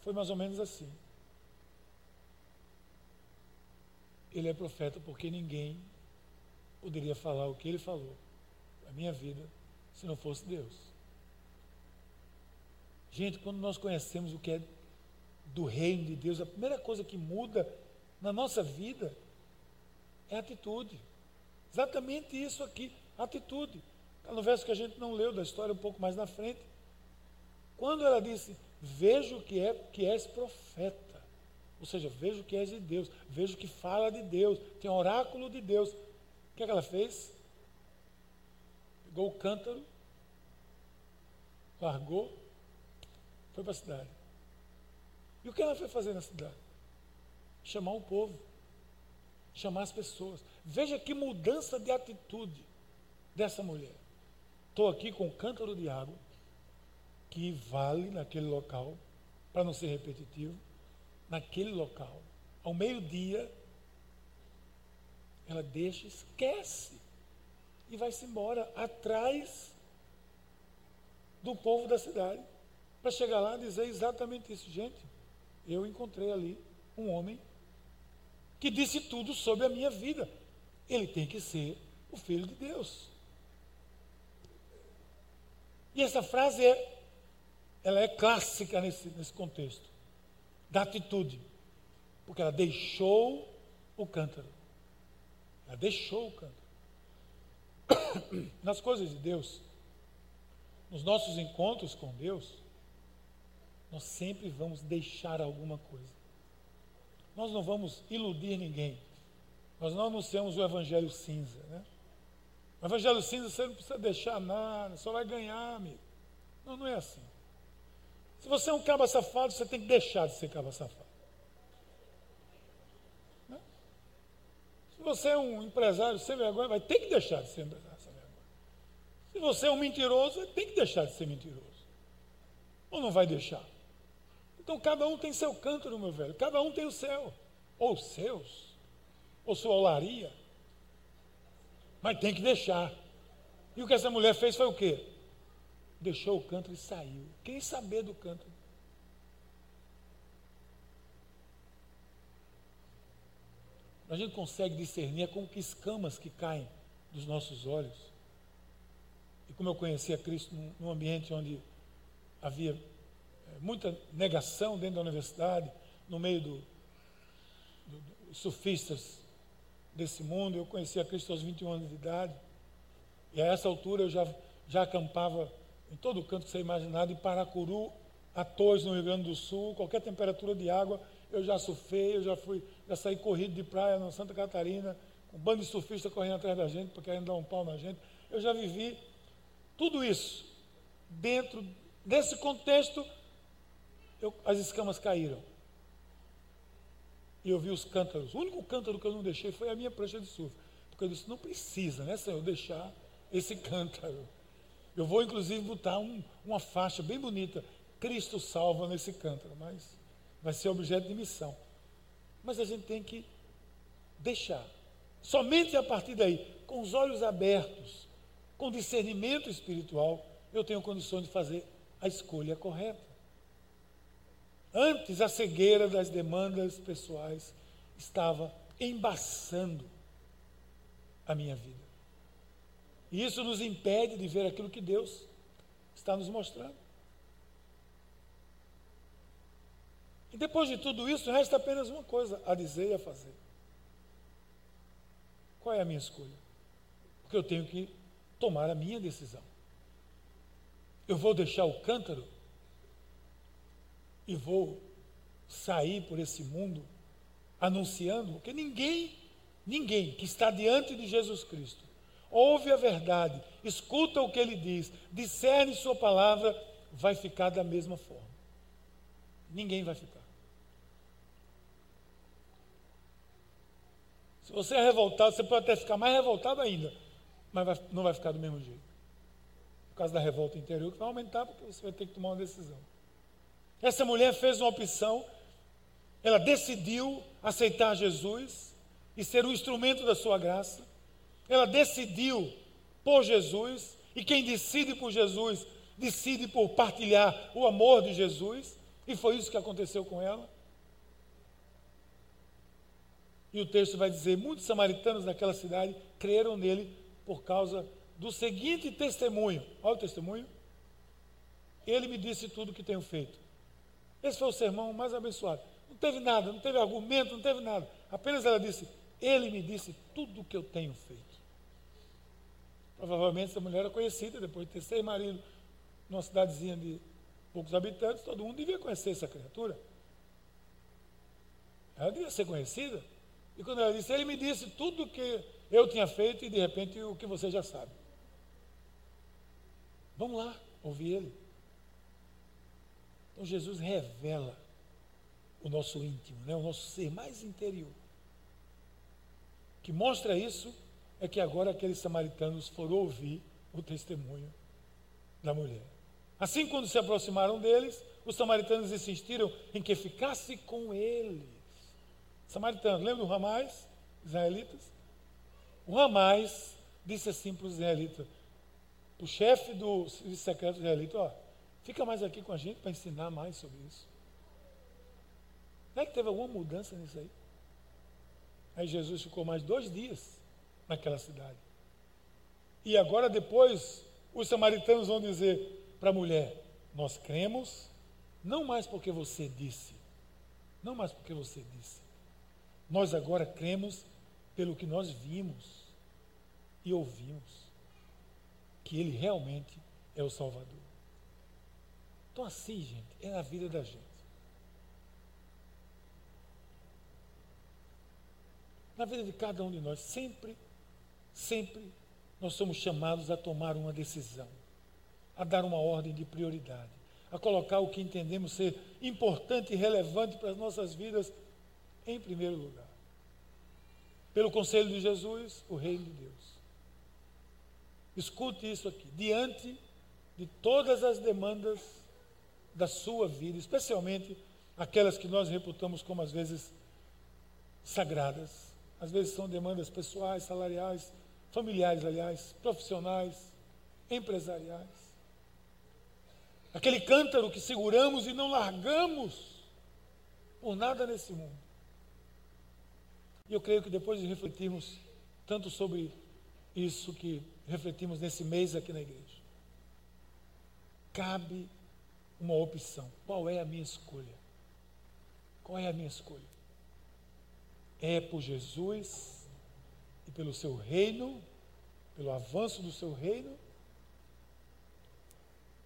Foi mais ou menos assim. ele é profeta porque ninguém poderia falar o que ele falou na minha vida se não fosse Deus. Gente, quando nós conhecemos o que é do reino de Deus, a primeira coisa que muda na nossa vida é atitude. Exatamente isso aqui, atitude. Está no verso que a gente não leu da história um pouco mais na frente. Quando ela disse, vejo que é que és profeta. Ou seja, vejo que és de Deus, vejo que fala de Deus, tem oráculo de Deus. O que, é que ela fez? Pegou o cântaro, largou, foi para a cidade. E o que ela foi fazer na cidade? Chamar o povo, chamar as pessoas. Veja que mudança de atitude dessa mulher. Estou aqui com um cântaro de água, que vale naquele local, para não ser repetitivo naquele local, ao meio-dia, ela deixa, esquece e vai-se embora atrás do povo da cidade para chegar lá e dizer exatamente isso. Gente, eu encontrei ali um homem que disse tudo sobre a minha vida. Ele tem que ser o filho de Deus. E essa frase é, ela é clássica nesse, nesse contexto da atitude. Porque ela deixou o cântaro. Ela deixou o cântaro. [coughs] Nas coisas de Deus, nos nossos encontros com Deus, nós sempre vamos deixar alguma coisa. Nós não vamos iludir ninguém. Nós não anunciamos o evangelho cinza. Né? O evangelho cinza você não precisa deixar nada, só vai ganhar, amigo. Não, não é assim. Se você é um caba safado, você tem que deixar de ser caba safado. Né? Se você é um empresário sem vergonha, vai ter que deixar de ser empresário sem vergonha. Se você é um mentiroso, ter que deixar de ser mentiroso. Ou não vai deixar? Então cada um tem seu cântaro, meu velho. Cada um tem o seu. Ou seus. Ou sua olaria. Mas tem que deixar. E o que essa mulher fez foi o quê? Deixou o cântaro e saiu. Quem saber do cântaro? A gente consegue discernir é com que escamas que caem dos nossos olhos. E como eu conhecia Cristo num ambiente onde havia muita negação dentro da universidade, no meio dos do, do, surfistas desse mundo, eu conhecia Cristo aos 21 anos de idade. E a essa altura eu já, já acampava em todo canto que você imaginava, em Paracuru, a Torres, no Rio Grande do Sul, qualquer temperatura de água, eu já surfei, eu já fui, já saí corrido de praia na Santa Catarina, com um bando de surfistas correndo atrás da gente, porque querendo dar um pau na gente. Eu já vivi tudo isso. Dentro desse contexto, eu, as escamas caíram. E eu vi os cântaros. O único cântaro que eu não deixei foi a minha prancha de surf. Porque eu disse, não precisa, né, Senhor, deixar esse [laughs] cântaro. Eu vou, inclusive, botar um, uma faixa bem bonita. Cristo salva nesse cântaro, mas vai ser objeto de missão. Mas a gente tem que deixar. Somente a partir daí, com os olhos abertos, com discernimento espiritual, eu tenho condições de fazer a escolha correta. Antes, a cegueira das demandas pessoais estava embaçando a minha vida. E isso nos impede de ver aquilo que Deus está nos mostrando. E depois de tudo isso, resta apenas uma coisa a dizer e a fazer. Qual é a minha escolha? Porque eu tenho que tomar a minha decisão. Eu vou deixar o cântaro e vou sair por esse mundo anunciando, porque ninguém, ninguém que está diante de Jesus Cristo ouve a verdade, escuta o que ele diz, discerne sua palavra, vai ficar da mesma forma. Ninguém vai ficar. Se você é revoltado, você pode até ficar mais revoltado ainda, mas vai, não vai ficar do mesmo jeito. Por causa da revolta interior, que vai aumentar, porque você vai ter que tomar uma decisão. Essa mulher fez uma opção, ela decidiu aceitar Jesus e ser um instrumento da sua graça. Ela decidiu por Jesus, e quem decide por Jesus, decide por partilhar o amor de Jesus, e foi isso que aconteceu com ela. E o texto vai dizer: muitos samaritanos daquela cidade creram nele por causa do seguinte testemunho. Olha o testemunho. Ele me disse tudo o que tenho feito. Esse foi o sermão mais abençoado. Não teve nada, não teve argumento, não teve nada. Apenas ela disse: Ele me disse tudo o que eu tenho feito. Provavelmente essa mulher era conhecida, depois de ter seis maridos numa cidadezinha de poucos habitantes, todo mundo devia conhecer essa criatura. Ela devia ser conhecida. E quando ela disse, ele me disse tudo o que eu tinha feito e de repente o que você já sabe. Vamos lá, ouvir ele. Então Jesus revela o nosso íntimo, né? o nosso ser mais interior. O que mostra isso é que agora aqueles samaritanos foram ouvir o testemunho da mulher. Assim, quando se aproximaram deles, os samaritanos insistiram em que ficasse com eles. Samaritanos, lembra do Ramais, israelitas? O Ramais disse assim para os israelitas, para o chefe do serviço secreto israelita, ó, fica mais aqui com a gente para ensinar mais sobre isso. Não é que teve alguma mudança nisso aí? Aí Jesus ficou mais dois dias naquela cidade. E agora, depois, os samaritanos vão dizer para a mulher: Nós cremos, não mais porque você disse, não mais porque você disse. Nós agora cremos pelo que nós vimos e ouvimos, que Ele realmente é o Salvador. Então, assim, gente, é a vida da gente. Na vida de cada um de nós, sempre Sempre nós somos chamados a tomar uma decisão, a dar uma ordem de prioridade, a colocar o que entendemos ser importante e relevante para as nossas vidas em primeiro lugar. Pelo conselho de Jesus, o reino de Deus. Escute isso aqui. Diante de todas as demandas da sua vida, especialmente aquelas que nós reputamos como às vezes sagradas, às vezes são demandas pessoais, salariais, familiares, aliás, profissionais, empresariais. Aquele cântaro que seguramos e não largamos por nada nesse mundo. E eu creio que depois de refletirmos tanto sobre isso que refletimos nesse mês aqui na igreja, cabe uma opção. Qual é a minha escolha? Qual é a minha escolha? É por Jesus e pelo seu reino, pelo avanço do seu reino?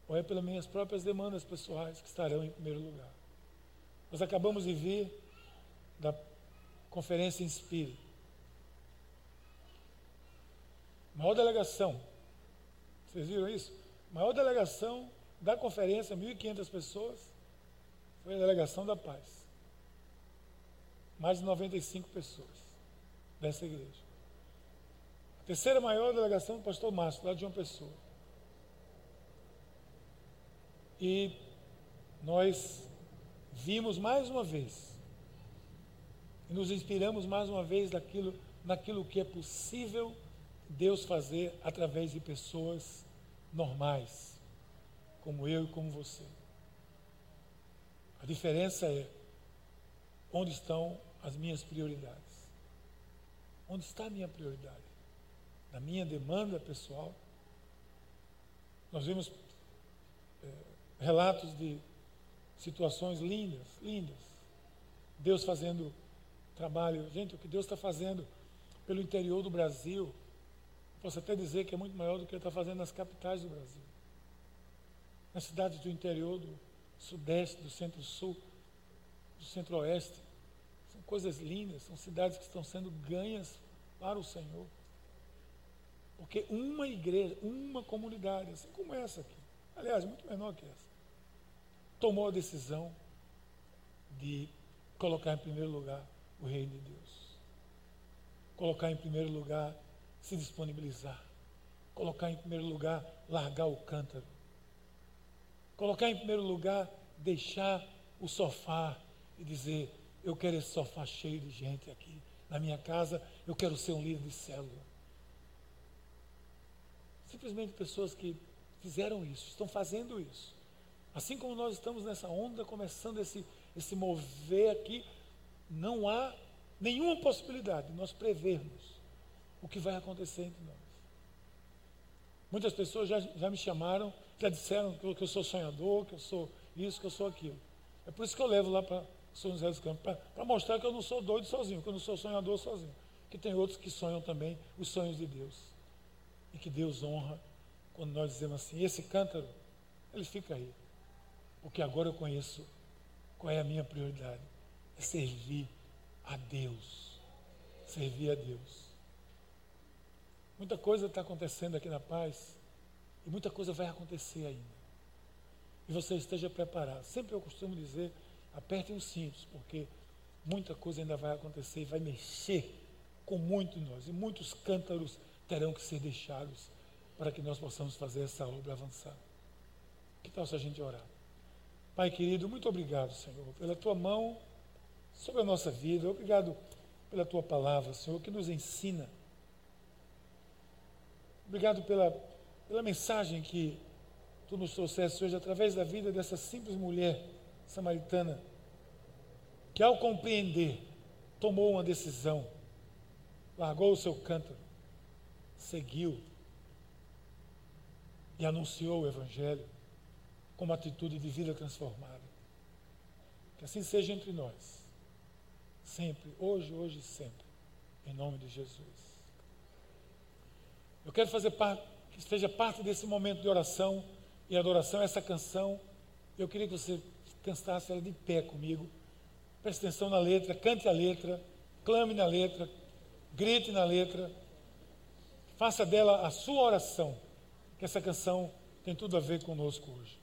Ou é pelas minhas próprias demandas pessoais que estarão em primeiro lugar? Nós acabamos de vir da conferência Inspire. Maior delegação. Vocês viram isso? Maior delegação da conferência, 1.500 pessoas, foi a delegação da paz. Mais de 95 pessoas dessa igreja. A terceira maior delegação do pastor Márcio, lá de uma pessoa. E nós vimos mais uma vez e nos inspiramos mais uma vez naquilo, naquilo que é possível Deus fazer através de pessoas normais, como eu e como você. A diferença é onde estão as minhas prioridades. Onde está a minha prioridade? Na minha demanda pessoal? Nós vimos é, relatos de situações lindas, lindas. Deus fazendo trabalho. Gente, o que Deus está fazendo pelo interior do Brasil, posso até dizer que é muito maior do que Ele está fazendo nas capitais do Brasil. Nas cidades do interior, do sudeste, do centro-sul, do centro-oeste. São coisas lindas, são cidades que estão sendo ganhas para o Senhor. Porque uma igreja, uma comunidade, assim como essa aqui, aliás, muito menor que essa, tomou a decisão de colocar em primeiro lugar o reino de Deus. Colocar em primeiro lugar, se disponibilizar. Colocar em primeiro lugar, largar o cântaro. Colocar em primeiro lugar, deixar o sofá e dizer: Eu quero esse sofá cheio de gente aqui. Na minha casa, eu quero ser um líder de célula. Simplesmente pessoas que fizeram isso, estão fazendo isso. Assim como nós estamos nessa onda, começando esse, esse mover aqui, não há nenhuma possibilidade de nós prevermos o que vai acontecer entre nós. Muitas pessoas já, já me chamaram, já disseram que eu, que eu sou sonhador, que eu sou isso, que eu sou aquilo. É por isso que eu levo lá para São José dos Campos, para mostrar que eu não sou doido sozinho, que eu não sou sonhador sozinho. Que tem outros que sonham também os sonhos de Deus. E que Deus honra quando nós dizemos assim, esse cântaro, ele fica aí. Porque agora eu conheço qual é a minha prioridade é servir a Deus. Servir a Deus. Muita coisa está acontecendo aqui na paz e muita coisa vai acontecer ainda. E você esteja preparado. Sempre eu costumo dizer: apertem os cintos, porque muita coisa ainda vai acontecer e vai mexer com muito nós. E muitos cântaros terão que ser deixados para que nós possamos fazer essa obra avançar. Que tal se a gente orar? Pai querido, muito obrigado, Senhor, pela tua mão sobre a nossa vida. Obrigado pela tua palavra, Senhor, que nos ensina. Obrigado pela, pela mensagem que tu nos trouxeste hoje através da vida dessa simples mulher samaritana, que ao compreender, tomou uma decisão, largou o seu cântaro, seguiu e anunciou o Evangelho com uma atitude de vida transformada. Que assim seja entre nós Sempre, hoje, hoje e sempre. Em nome de Jesus. Eu quero fazer parte, que esteja parte desse momento de oração e adoração, essa canção. Eu queria que você cantasse ela de pé comigo. Preste atenção na letra, cante a letra, clame na letra, grite na letra. Faça dela a sua oração, que essa canção tem tudo a ver conosco hoje.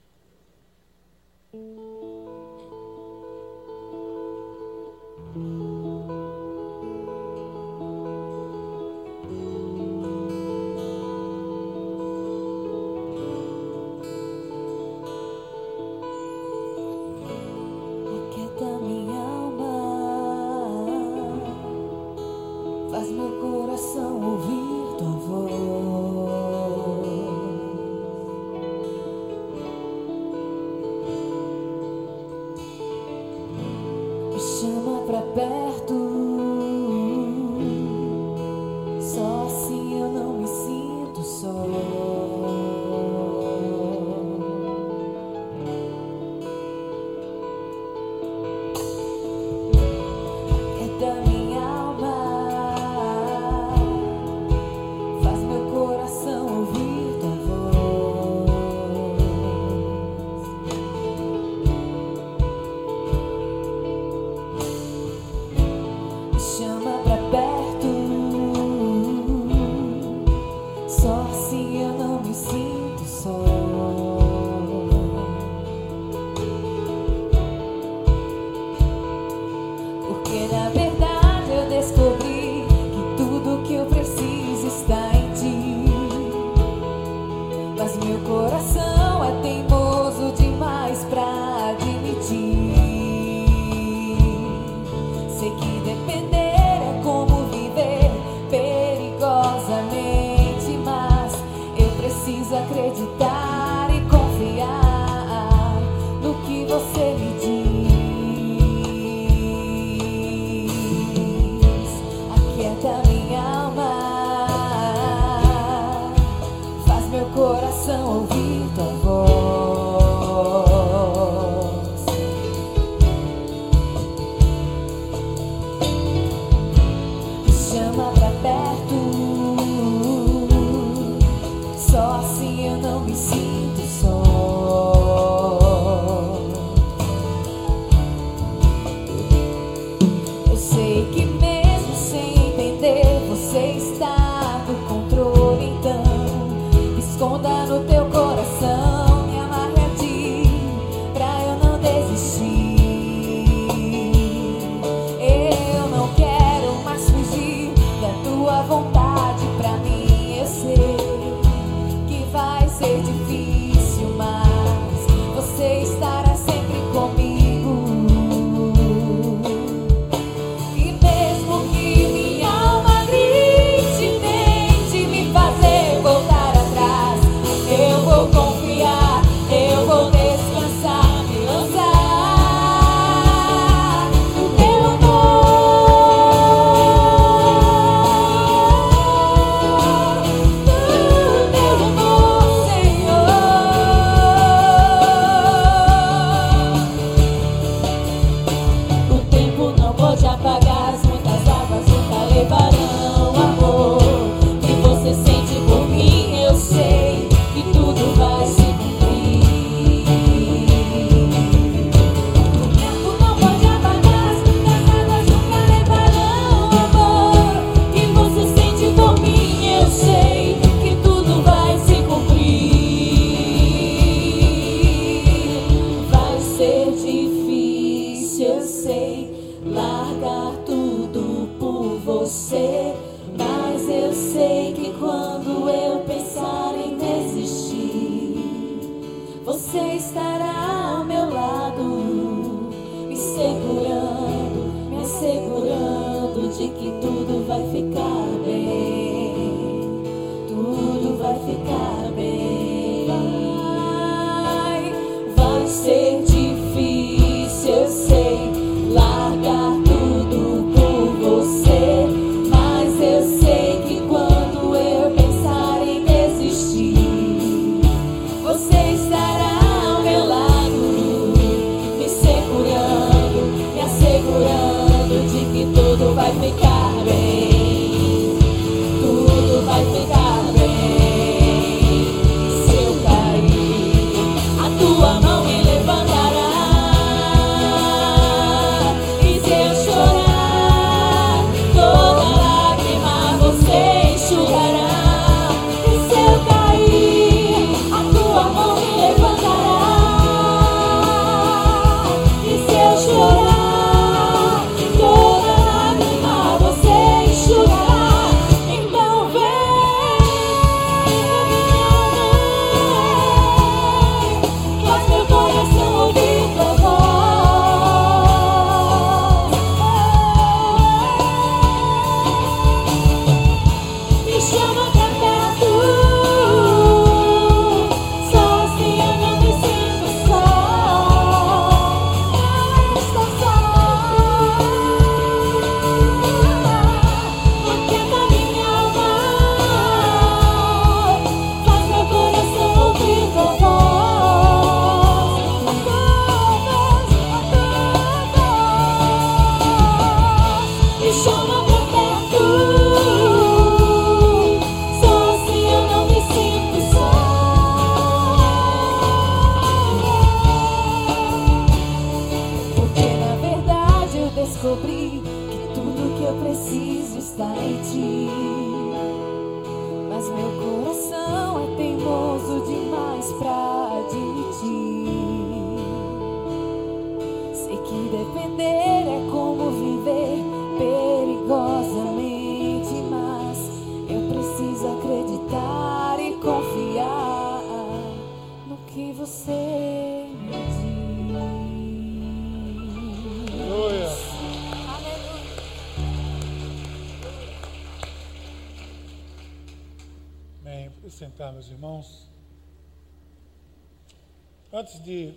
De.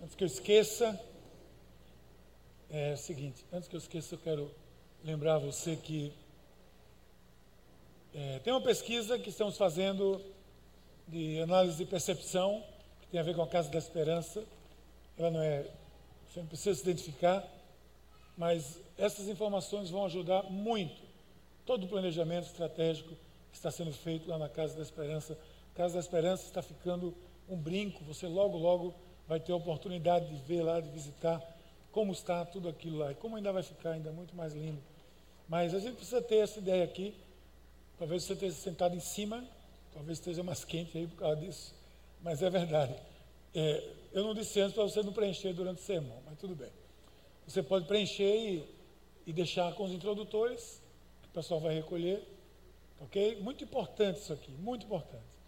Antes que eu esqueça, é o seguinte: antes que eu esqueça, eu quero lembrar você que é, tem uma pesquisa que estamos fazendo de análise de percepção, que tem a ver com a Casa da Esperança. Ela não é. Você não precisa se identificar, mas essas informações vão ajudar muito todo o planejamento estratégico que está sendo feito lá na Casa da Esperança. A Casa da Esperança está ficando um brinco, você logo, logo vai ter a oportunidade de ver lá, de visitar como está tudo aquilo lá e como ainda vai ficar ainda muito mais lindo. Mas a gente precisa ter essa ideia aqui. Talvez você esteja sentado em cima, talvez esteja mais quente aí por causa disso, mas é verdade. É, eu não disse antes para você não preencher durante o sermão, mas tudo bem. Você pode preencher e, e deixar com os introdutores, que o pessoal vai recolher. Ok? Muito importante isso aqui, muito importante.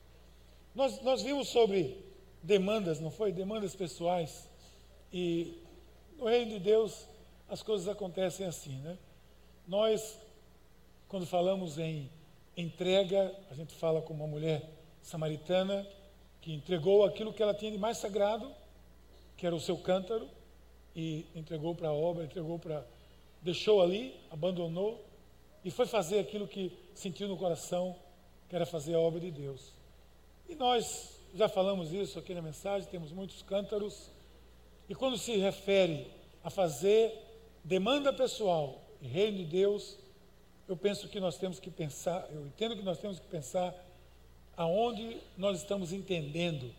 Nós, nós vimos sobre demandas, não foi? Demandas pessoais. E no reino de Deus as coisas acontecem assim, né? Nós, quando falamos em entrega, a gente fala com uma mulher samaritana que entregou aquilo que ela tinha de mais sagrado, que era o seu cântaro, e entregou para a obra, entregou para. deixou ali, abandonou e foi fazer aquilo que sentiu no coração, que era fazer a obra de Deus. E nós já falamos isso aqui na mensagem, temos muitos cântaros, e quando se refere a fazer demanda pessoal e reino de Deus, eu penso que nós temos que pensar, eu entendo que nós temos que pensar aonde nós estamos entendendo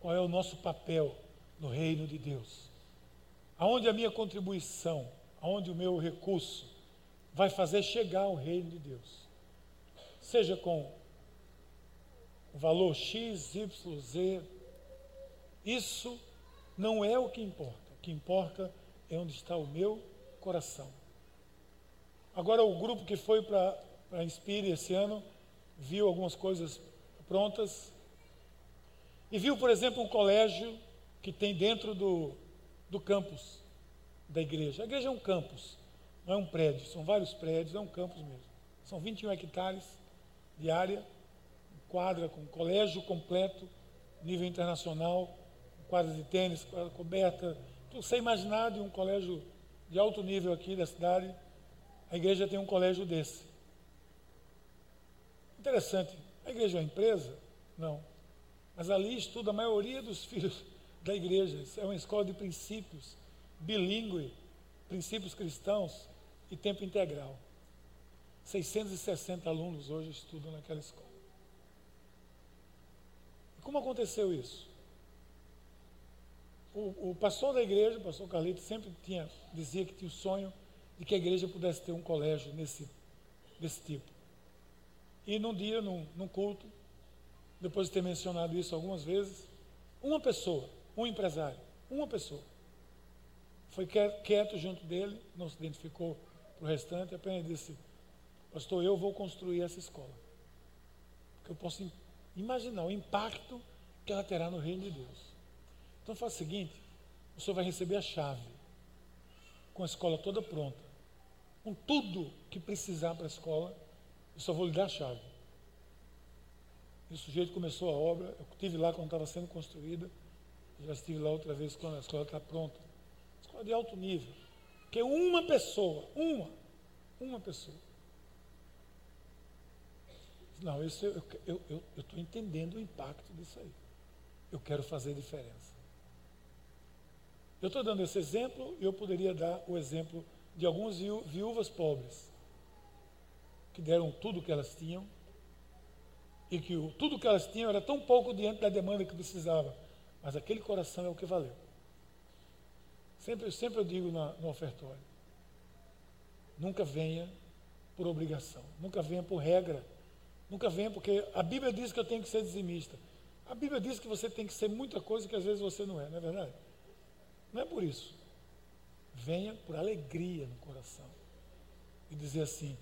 qual é o nosso papel no reino de Deus. Aonde a minha contribuição, aonde o meu recurso vai fazer chegar ao reino de Deus. Seja com o valor X, Y, Z. Isso não é o que importa. O que importa é onde está o meu coração. Agora, o grupo que foi para a Inspire esse ano, viu algumas coisas prontas. E viu, por exemplo, um colégio que tem dentro do, do campus da igreja. A igreja é um campus, não é um prédio, são vários prédios, é um campus mesmo. São 21 hectares de área, quadra com colégio completo, nível internacional, quadra de tênis, quadra coberta. Você imaginar de um colégio de alto nível aqui da cidade, a igreja tem um colégio desse. Interessante. A igreja é uma empresa? Não. Mas ali estuda a maioria dos [laughs] filhos da igreja. Isso é uma escola de princípios, bilíngue, princípios cristãos e tempo integral. 660 alunos hoje estudam naquela escola. Como aconteceu isso? O, o, pastor da igreja, o pastor Carlito, sempre tinha, dizia que tinha o sonho de que a igreja pudesse ter um colégio nesse, desse tipo. E num dia, num, num culto, depois de ter mencionado isso algumas vezes, uma pessoa, um empresário, uma pessoa, foi quieto junto dele, não se identificou para o restante, apenas disse: Pastor, eu vou construir essa escola. Porque eu posso imaginar o impacto que ela terá no reino de Deus. Então faz o seguinte: o senhor vai receber a chave, com a escola toda pronta, com tudo que precisar para a escola, eu só vou lhe dar a chave. E o sujeito começou a obra, eu estive lá quando estava sendo construída, já estive lá outra vez quando a escola está pronta. Escola de alto nível. Que uma pessoa, uma, uma pessoa. Não, isso eu estou eu, eu, eu entendendo o impacto disso aí. Eu quero fazer diferença. Eu estou dando esse exemplo e eu poderia dar o exemplo de algumas viúvas pobres que deram tudo o que elas tinham e que o, tudo que elas tinham era tão pouco diante da demanda que precisava, mas aquele coração é o que valeu. Sempre, sempre eu digo na, no ofertório: nunca venha por obrigação, nunca venha por regra, nunca venha porque a Bíblia diz que eu tenho que ser dizimista. A Bíblia diz que você tem que ser muita coisa que às vezes você não é, não é verdade? Não é por isso. Venha por alegria no coração e dizer assim: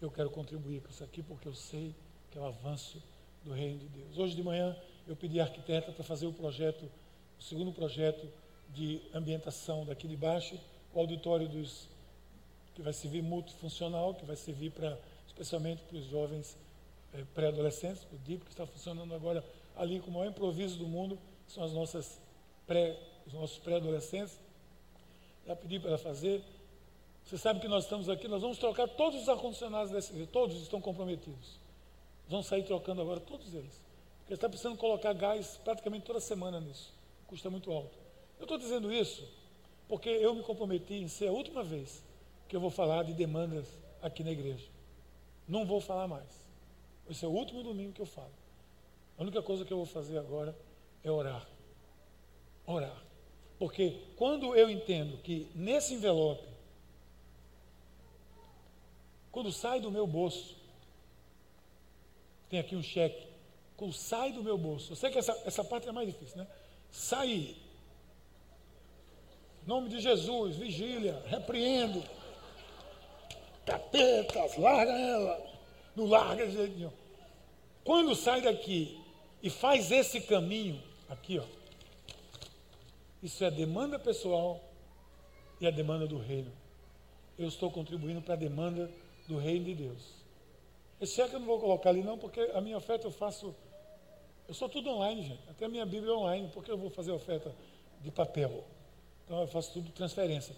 eu quero contribuir com isso aqui porque eu sei que é o avanço do reino de Deus. Hoje de manhã eu pedi à arquiteta para fazer o projeto, o segundo projeto de ambientação daqui de baixo, o auditório dos que vai servir multifuncional, que vai servir para especialmente para os jovens é, pré-adolescentes, o DIP que está funcionando agora ali com o maior improviso do mundo, são as nossas pré, os nossos pré-adolescentes. Já pedi para ela fazer, você sabe que nós estamos aqui, nós vamos trocar todos os ar-condicionados dessa igreja, todos estão comprometidos. Vamos sair trocando agora todos eles. Porque está precisando colocar gás praticamente toda semana nisso. Custa muito alto. Eu estou dizendo isso porque eu me comprometi em ser a última vez que eu vou falar de demandas aqui na igreja. Não vou falar mais. Esse é o último domingo que eu falo. A única coisa que eu vou fazer agora é orar. Orar. Porque quando eu entendo que nesse envelope quando sai do meu bolso, tem aqui um cheque. Quando sai do meu bolso, eu sei que essa, essa parte é mais difícil, né? Sai. Em nome de Jesus, vigília, repreendo. Capetas, larga ela. Não larga de jeito nenhum. Quando sai daqui e faz esse caminho, aqui, ó. Isso é a demanda pessoal e a demanda do reino. Eu estou contribuindo para a demanda do reino de Deus. Esse cheque eu não vou colocar ali não, porque a minha oferta eu faço. Eu sou tudo online, gente. Até a minha Bíblia é online, porque eu vou fazer oferta de papel. Então eu faço tudo transferência.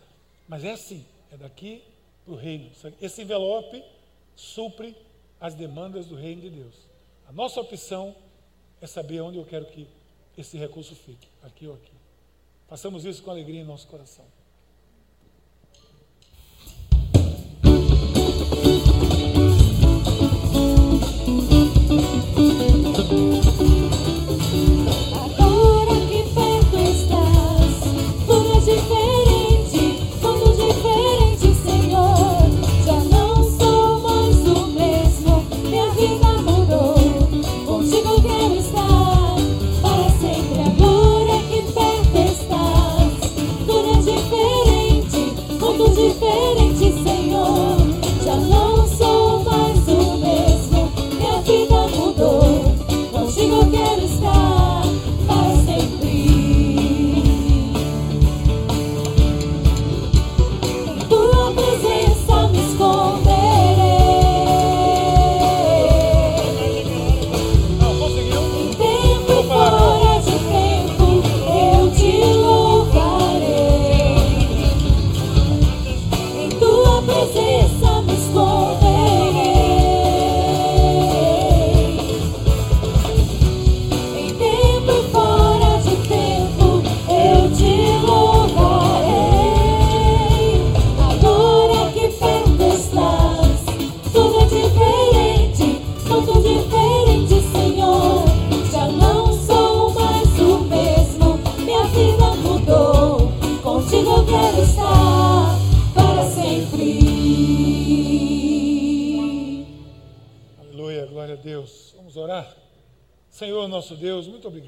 Mas é assim, é daqui para o reino. Esse envelope supre as demandas do reino de Deus. A nossa opção é saber onde eu quero que esse recurso fique, aqui ou aqui. Passamos isso com alegria em nosso coração.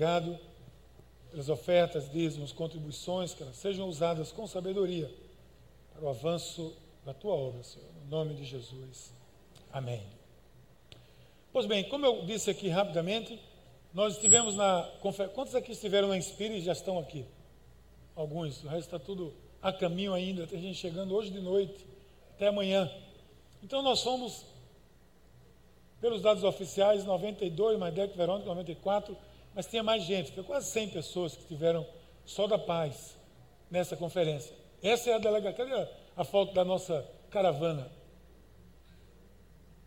Obrigado pelas ofertas, dízimos, contribuições, que elas sejam usadas com sabedoria para o avanço da tua obra, Senhor. No nome de Jesus. Amém. Pois bem, como eu disse aqui rapidamente, nós estivemos na conferência. Quantos aqui estiveram na Inspire e já estão aqui? Alguns, o resto está tudo a caminho ainda. Tem gente chegando hoje de noite, até amanhã. Então nós fomos, pelos dados oficiais, 92, mais Verônica, 94, mas tinha mais gente, foi quase 100 pessoas que estiveram só da paz nessa conferência. Essa é a delegação. Cadê a foto da nossa caravana?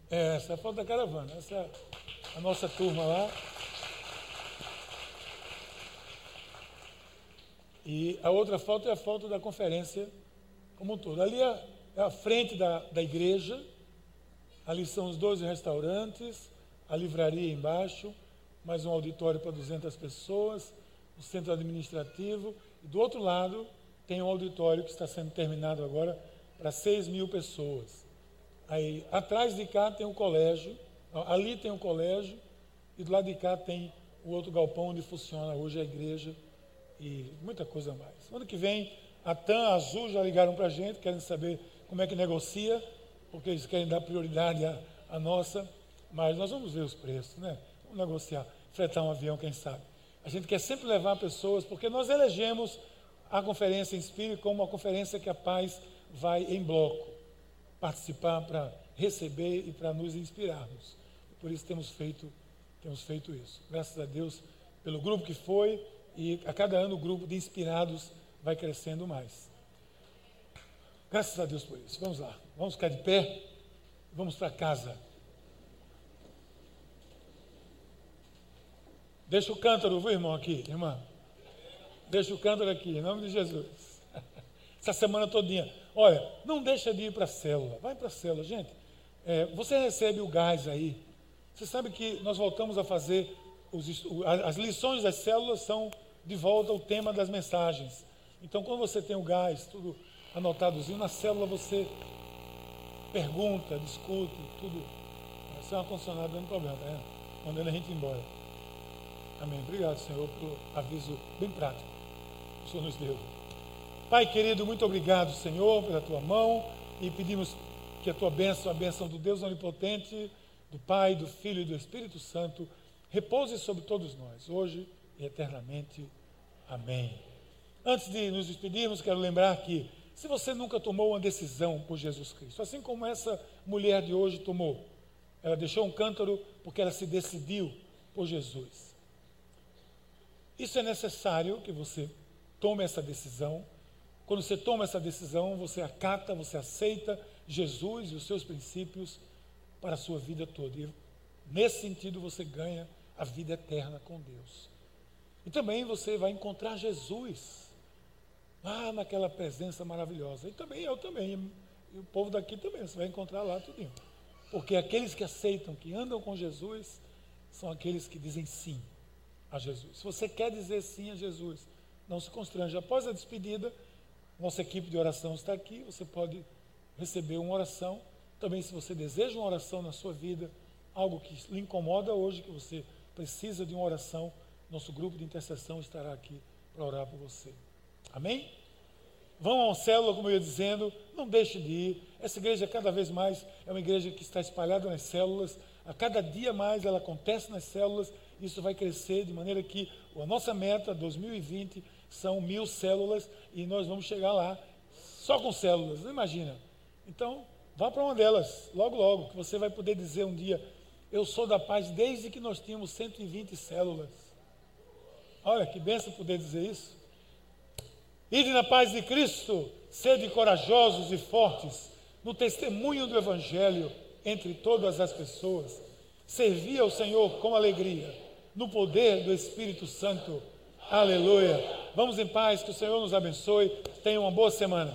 É, essa é a foto da caravana. Essa é a nossa turma lá. E a outra foto é a foto da conferência como um todo. Ali é, é a frente da, da igreja, ali são os 12 restaurantes, a livraria embaixo, mais um auditório para 200 pessoas, o centro administrativo, e do outro lado tem um auditório que está sendo terminado agora para 6 mil pessoas. Aí, atrás de cá tem um colégio, ali tem um colégio, e do lado de cá tem o outro galpão onde funciona hoje a igreja e muita coisa mais. Ano que vem, a TAM, a Azul já ligaram para a gente, querem saber como é que negocia, porque eles querem dar prioridade à, nossa, mas nós vamos ver os preços, né? Negociar, fretar um avião, quem sabe. A gente quer sempre levar pessoas, porque nós elegemos a conferência Inspire como uma conferência que a paz vai em bloco participar para receber e para nos inspirarmos. Por isso temos feito, temos feito isso. Graças a Deus pelo grupo que foi e a cada ano o grupo de inspirados vai crescendo mais. Graças a Deus por isso. Vamos lá. Vamos ficar de pé. Vamos para casa. Deixa o cântaro, viu, irmão, aqui, irmã. Deixa o cântaro aqui, em nome de Jesus. [laughs] Essa semana todinha. Olha, não deixa de ir para a célula. Vai para a célula, gente. É, você recebe o gás aí. Você sabe que nós voltamos a fazer os, as lições das células são de volta ao tema das mensagens. Então, quando você tem o gás, tudo anotadozinho, na célula você pergunta, discute, tudo. Isso é uma condicionada dando problema, tá? Mandando a gente embora. Amém. Obrigado, Senhor, pelo aviso bem prático que o Senhor nos deu. Pai querido, muito obrigado, Senhor, pela tua mão e pedimos que a tua bênção, a bênção do Deus Onipotente, do Pai, do Filho e do Espírito Santo, repouse sobre todos nós, hoje e eternamente. Amém. Antes de nos despedirmos, quero lembrar que se você nunca tomou uma decisão por Jesus Cristo, assim como essa mulher de hoje tomou, ela deixou um cântaro porque ela se decidiu por Jesus. Isso é necessário que você tome essa decisão. Quando você toma essa decisão, você acata, você aceita Jesus e os seus princípios para a sua vida toda. E nesse sentido, você ganha a vida eterna com Deus. E também você vai encontrar Jesus lá naquela presença maravilhosa. E também eu também. E o povo daqui também, você vai encontrar lá tudinho. Porque aqueles que aceitam, que andam com Jesus, são aqueles que dizem sim a Jesus. Se você quer dizer sim a Jesus, não se constrange. Após a despedida, nossa equipe de oração está aqui, você pode receber uma oração. Também, se você deseja uma oração na sua vida, algo que lhe incomoda hoje, que você precisa de uma oração, nosso grupo de intercessão estará aqui para orar por você. Amém? Vão a uma célula, como eu ia dizendo, não deixe de ir. Essa igreja, cada vez mais, é uma igreja que está espalhada nas células. A cada dia mais ela acontece nas células. Isso vai crescer de maneira que a nossa meta 2020 são mil células e nós vamos chegar lá só com células. Não imagina? Então, vá para uma delas, logo, logo, que você vai poder dizer um dia: Eu sou da paz desde que nós tínhamos 120 células. Olha que benção poder dizer isso. Ide na paz de Cristo, sede corajosos e fortes no testemunho do Evangelho entre todas as pessoas. Servi ao Senhor com alegria, no poder do Espírito Santo. Aleluia. Vamos em paz, que o Senhor nos abençoe. Tenha uma boa semana.